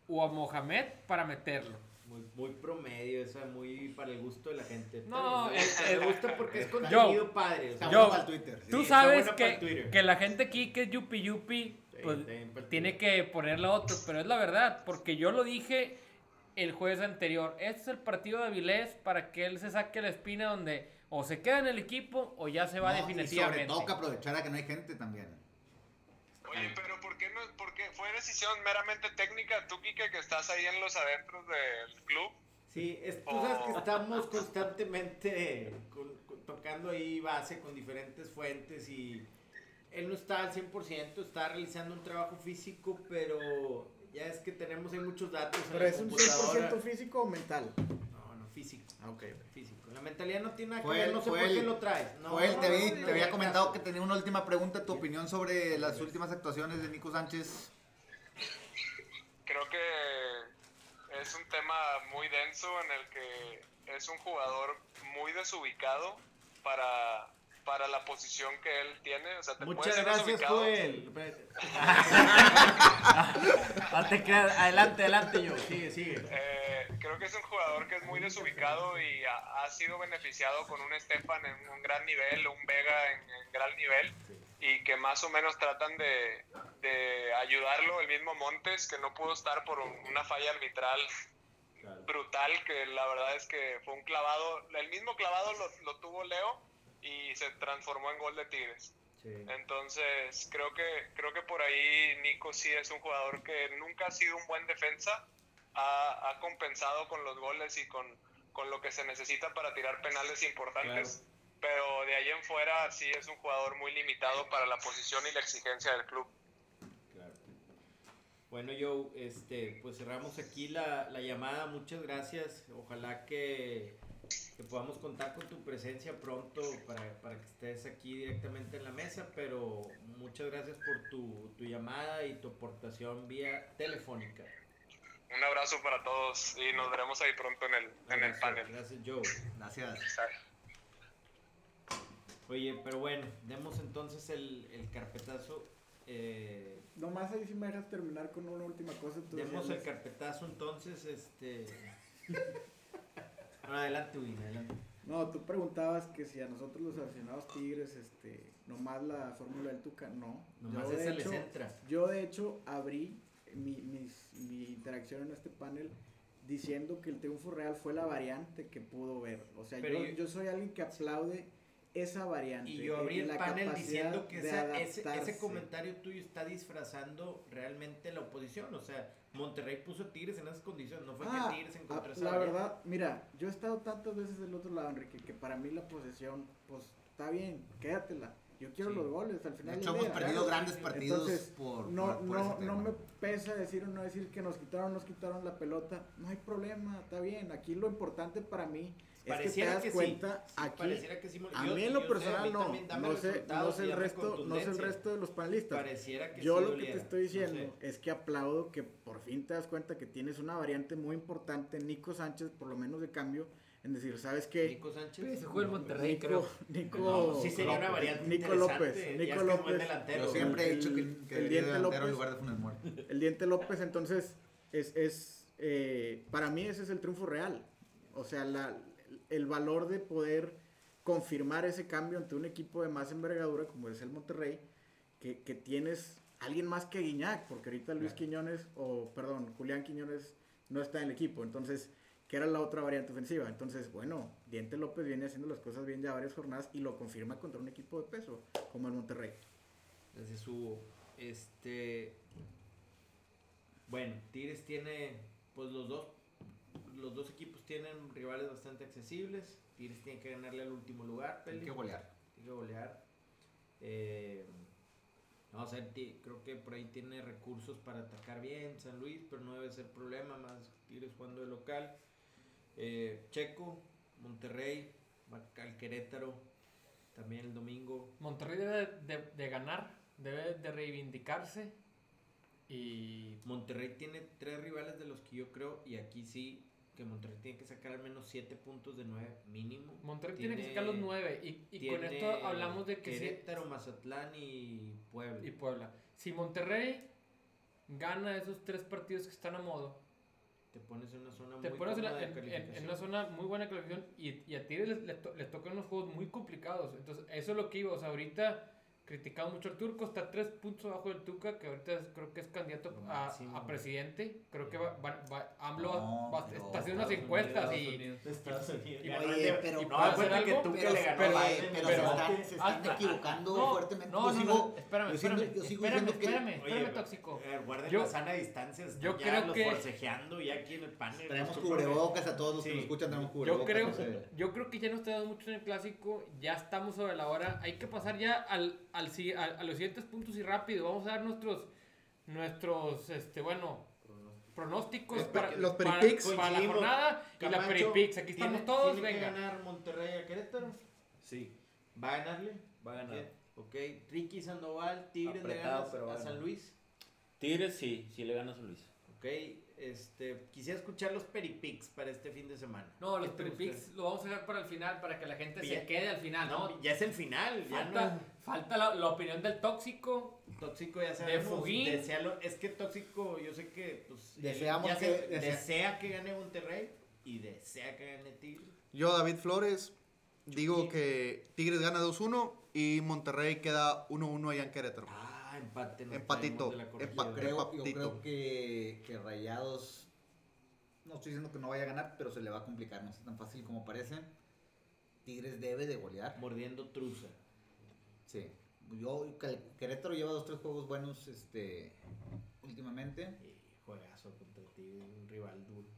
o a Mohamed para meterlo.
Muy, muy promedio, esa muy para el gusto de la gente.
No,
me gusta porque es
Yo-
contenido padre. o
Está
sea,
Yo-
bueno para el Twitter. sí.
Tú sabes que,
Twitter.
que la gente aquí que es yupi yupi, pues tiene que ponerle otro, pero es la verdad, porque yo lo dije el jueves anterior. Este es el partido de Avilés para que él se saque la espina donde o se queda en el equipo o ya se va
No, y
definitivamente.
sobre todo que aprovechar a que no hay gente también.
Oye, pero ¿por qué no? Porque fue decisión meramente técnica, tú, Kike, que estás ahí en los adentros del club.
Sí, es- tú sabes que estamos constantemente con- con- tocando ahí base con diferentes fuentes y él no está al 100%, está realizando un trabajo físico, pero ya es que tenemos ahí muchos datos
Pero es un
computadora.
100% físico o mental.
No, no, físico.
Ok.
Físico. La mentalidad no tiene nada que ver, no sé por qué lo traes. No,
Joel, te, vi-
no,
te había
no,
comentado
no.
que tenía una última pregunta, tu opinión sobre las últimas actuaciones de Nico Sánchez.
Creo que es un tema muy denso en el que es un jugador muy desubicado para, para la posición que él tiene. O sea, te
Muchas gracias. Joel.
Adelante, adelante yo.
Sigue, sigue.
Eh, creo que es un jugador que es muy desubicado y ha, ha sido beneficiado con un Estefan en un gran nivel, un Vega en, en gran nivel y que más o menos tratan de, de ayudarlo. El mismo Montes, que no pudo estar por un- una falla arbitral brutal, que la verdad es que fue un clavado, el mismo clavado lo, lo tuvo Leo y se transformó en gol de Tigres. Entonces, creo que, creo que por ahí Nico sí es un jugador que nunca ha sido un buen defensa, ha, ha compensado con los goles y con, con lo que se necesita para tirar penales importantes. Pero de ahí en fuera sí es un jugador muy limitado para la posición y la exigencia del club.
Claro. Bueno, Joe, este, pues cerramos aquí la, la llamada. Muchas gracias. Ojalá que, que podamos contar con tu presencia pronto para, para, que estés aquí directamente en la mesa. Pero muchas gracias por tu, tu llamada y tu aportación vía telefónica.
Un abrazo para todos y nos veremos ahí pronto en el, en el panel.
Gracias, Joe.
Gracias.
Oye, pero bueno, demos entonces el, el carpetazo. Eh,
Nomás ahí si me dejas terminar con una última cosa.
demos el carpetazo entonces, este... Bueno, adelante, Win, adelante.
No, tú preguntabas que si a nosotros los aficionados tigres, este, nomás la fórmula del Tuca, no.
Nomás
de
esa les
hecho-
entra.
Yo de hecho abrí mi, mis- mi interacción en este panel diciendo que el triunfo real fue la variante que pudo ver. O sea, yo,
yo-
yo soy alguien que aplaude esa variante.
Y yo abrí
eh,
el
la
panel diciendo que esa- ese, ese comentario tuyo está disfrazando realmente la oposición. O sea, Monterrey puso a Tigres en esas condiciones. No fue
Ah,
que Tigres encontró
ah,
esa
La verdad, mira, yo he estado tantas veces del otro lado, Enrique, que para mí la posesión, pues está bien, quédatela. Yo quiero
Sí.
los goles al final.
De hecho,
del
hemos perdido
claro,
grandes partidos
Entonces,
por,
no,
por- por
no,
ese
no me pesa decir o no decir que nos quitaron, nos quitaron la pelota. No hay problema, está bien. Aquí lo importante para mí es que te
Pareciera
das
que
cuenta
sí,
aquí.
pareciera que sí,
A mí en lo personal no, no sé, no sé el resto, no sé el resto de los panelistas.
Pareciera que
Yo
sí
lo que te estoy
no
diciendo
sé.
es que aplaudo que por fin te das cuenta que tienes una variante muy importante, Nico Sánchez, por lo menos de cambio, en decir, ¿sabes qué?
Nico Sánchez.
Ese juega el Monterrey,
Nico,
creo.
Nico,
No, sí sería una
López,
variante
Nico López, Nico López.
Yo siempre he dicho que,
El-
que
el Diente
delantero en
López.
lugar de Funes Mori.
El Diente López, entonces, es, es eh, para mí ese es el triunfo real. O sea, la, el valor de poder confirmar ese cambio ante un equipo de más envergadura como es el Monterrey, que, que tienes alguien más que Guiñac, porque ahorita Luis
Claro.
Quiñones, o perdón, Julián Quiñones no está en el equipo, entonces, que era la otra variante ofensiva. Entonces, bueno, Diente López viene haciendo las cosas bien ya varias jornadas y lo confirma contra un equipo de peso como el Monterrey.
Desde su. Este. Bueno, Tigres tiene. Pues los dos. Los dos equipos tienen rivales bastante accesibles. Tigres tiene que ganarle al último lugar. Peli.
que golear.
Tiene que golear. Eh, vamos a ver, ti- creo que por ahí tiene recursos para atacar bien San Luis, pero no debe ser problema. Más Tigres jugando de local. Eh, Checo, Monterrey, al Querétaro. También el domingo.
Monterrey debe de, de ganar, debe de reivindicarse y
Monterrey tiene tres rivales de los que yo creo, y aquí sí, que Monterrey tiene que sacar al menos siete puntos de nueve mínimo.
Monterrey tiene, que sacar los nueve y, y con esto hablamos de que
Querétaro, Mazatlán y Puebla.
y Puebla. Si Monterrey gana esos tres partidos que están a modo,
te pones en una zona
te
muy
pones en, la-
de
en- en- en una zona muy buena de calificación y, y a Tigres les, les to- les tocan unos juegos muy complicados. Entonces, eso es lo que iba. O sea, ahorita criticado mucho al turco, está tres puntos abajo del Tuca, que ahorita es- creo que es candidato a, a presidente. Creo que va, va, va- AMLO va-
No,
va-
pero
está haciendo unas encuestas
Unidos,
y.
Estados Unidos.
Oye,
no
pero-
y
¿no
no,
hacer algo?
que le ganó
pero, se están, se están equivocando
no,
fuertemente.
No, no, no, espérame,
yo sigo-
espérame,
yo
espérame,
que-
espérame,
Oye,
tóxico.
Eh, guarden
Yo-
la sana distancia.
yo
ya
creo
los
que-
forcejeando ya aquí en el panel.
Tenemos
discúlpame.
cubrebocas a todos los que nos escuchan, tenemos cubrebocas. no
yo creo que ya no está dando mucho en el clásico, ya estamos sobre la hora, hay que pasar ya al, al, a, a los siguientes puntos y rápido, vamos a dar nuestros, nuestros, este, bueno, pronósticos
Los
para,
los
para- para la jornada y la peripix, aquí
¿tiene-
estamos todos,
¿tiene que
venga.
ganar Monterrey a Querétaro?
Sí,
¿Va a ganarle?
va a ganar.
Ok, Ricky Sandoval, Tigres le
Apretado,
ganas
pero va
a San. Luis.
Tigres sí, sí le gana a San Luis.
Ok, este, quisiera escuchar los peripics para este fin de semana.
No, los
¿Qué te
peripix
gusta?
lo vamos a dejar para el final, para que la gente
Ya-
se quede al final, ¿no?
No, ya es el final, ya
Falta,
no.
falta la, la opinión del tóxico,
Tóxico ya sabemos.
Fuguín.
deséalo- es que Tóxico, yo sé que pues,
Deseamos
ya
que-
se-
desea-
desea que gane Monterrey y desea que gane Tigres.
Yo, David Flores, digo que Tigres gana 2-1 y Monterrey queda 1-1 allá en Querétaro.
Ah, empate. nos
Empatito,
de la
Creo, yo creo que, que Rayados no estoy diciendo que no vaya a ganar, pero se le va a complicar, no es tan fácil como parece. Tigres debe de golear.
Mordiendo truza.
Sí. Yo, Querétaro lleva dos, tres juegos buenos este, últimamente.
Y juegazo contra ti, un rival duro.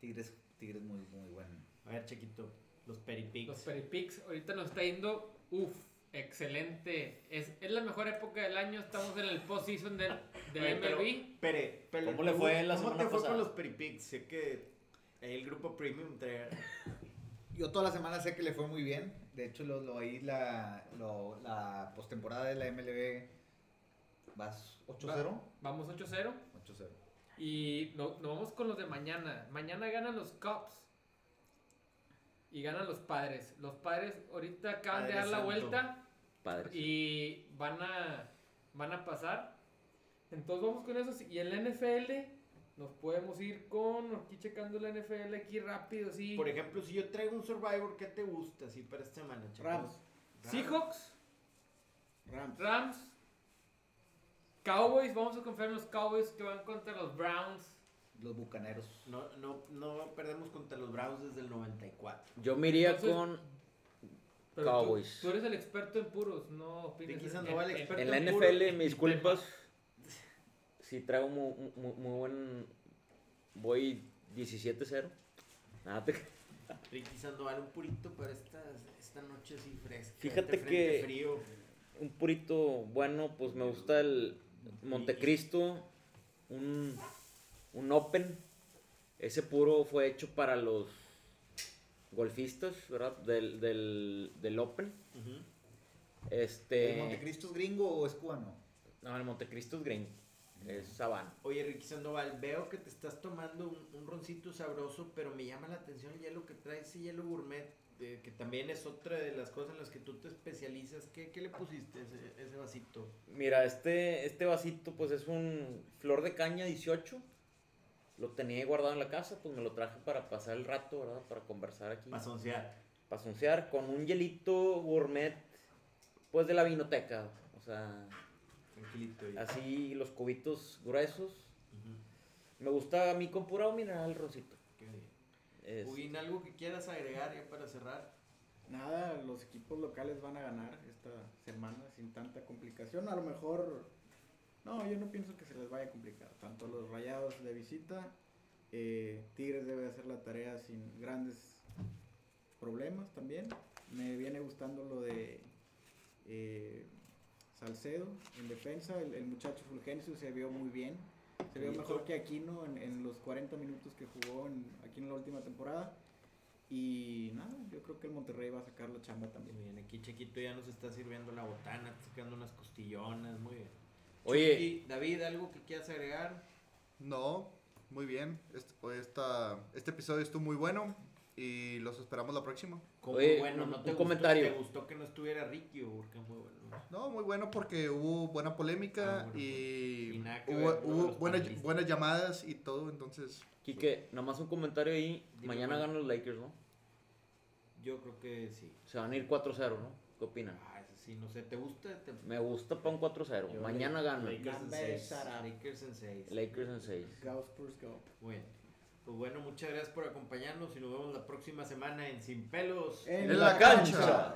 Tigres, Tigres muy, muy bueno.
A ver, Chiquito, los Peripics.
Los Peripix ahorita nos está yendo, uff, excelente. Es, es la mejor época del año, estamos en el post-season del, del
Oye, pero-
MLB.
Pere, Pere,
¿Cómo le fue la
¿Cómo
semana
te fue
pasada?
con los Peripics? Sé que el grupo Premium trae...
Yo toda la semana sé que le fue muy bien. De hecho, lo, lo ahí la, lo- la postemporada de la MLB. ¿Vas 8-0?
Vamos 8-0
8-0.
y no- nos vamos con los de mañana. Mañana ganan los Cubs y ganan los Padres. Los Padres ahorita acaban de dar la
Santo.
vuelta Y van a, van a pasar. Entonces vamos con eso. Y en la NFL nos podemos ir con, aquí checando la NFL aquí rápido, sí.
Por ejemplo, si yo traigo un Survivor, ¿qué te gusta así para esta semana, Chico?
Rams.
Seahawks,
Rams.
Rams, Cowboys, vamos a confiar en los Cowboys que van contra los Browns.
Los bucaneros.
No, no, no perdemos contra los Browns desde el 94.
Yo me iría
Entonces,
con.
Pero
Cowboys.
Tú, eres el experto en puros, no opines. En-
experto
la
en
NFL, me
y
disculpas. Si traigo muy, muy, muy buen. Voy 17-0. Nada, te-
Ricky Sandoval, un purito para esta, esta noche así fresca.
Fíjate que-
Frío.
un purito bueno, pues me gusta el Montecristo. Un, un Open. Ese puro fue hecho para los golfistas, ¿verdad? Del, del, del Open. Este.
¿El Montecristo es gringo o es cubano?
No, el Montecristo es green. Es sabana.
Oye, Ricky Sandoval, veo que te estás tomando un, un roncito sabroso, pero me llama la atención el hielo que traes, ese hielo gourmet, eh, que también es otra de las cosas en las que tú te especializas. ¿Qué, qué le pusiste a ese, ese vasito?
Mira, este, este vasito pues es un flor de caña 18. Lo tenía guardado en la casa, pues me lo traje para pasar el rato, ¿verdad? Para conversar aquí.
Para soncear.
Para soncear con un hielito gourmet, pues de la vinoteca. O sea,
Tranquilito. y-
así los cubitos gruesos.
Ujú.
Me gusta a mí con pura mineral rosito.
Qué bien. Huguín, ¿algo que quieras agregar ya para cerrar?
Nada, los equipos locales van a ganar esta semana sin tanta complicación. A lo mejor, no, yo no pienso que se les vaya a complicar. Tanto los rayados de visita, eh, Tigres debe hacer la tarea sin grandes problemas también. Me viene gustando lo de eh, Salcedo en defensa. El, el muchacho Fulgencio se vio muy bien. Se vio mejor que Aquino en, en los 40 minutos que jugó en, aquí en la última temporada. Y nada, yo creo que el Monterrey va a sacar la chamba también.
Muy bien, aquí Chiquito ya nos está sirviendo la botana, está sacando unas costillonas, muy bien.
Oye,
Chucky, David, ¿algo que quieras agregar?
No, muy bien. Este, esta, este episodio estuvo muy bueno y los esperamos la próxima.
Oye,
bueno,
un-
¿no
un
te gustó,
comentario.
¿Te gustó que no estuviera Ricky o porque muy bueno?
No, muy bueno porque hubo buena polémica
Ah, bueno,
y,
y nada que
hubo,
ver
hubo buenas, buenas llamadas y todo, entonces...
Quique, nomás un comentario ahí.
Dime,
Mañana
Juan.
ganan los Lakers, ¿no?
Yo creo que sí.
Se van a ir 4-0, ¿no? ¿Qué opinan?
Sí, no sé, ¿te gusta? Te-
Me gusta para un 4-0.
Yo
Mañana
le-
ganan.
Lakers en
Lambe,
6.
shut up.
Lakers en 6.
Lakers en 6.
Go Spurs, go.
Bueno, pues bueno, muchas gracias por acompañarnos y nos vemos la próxima semana en Sin Pelos.
En
¡En la cancha!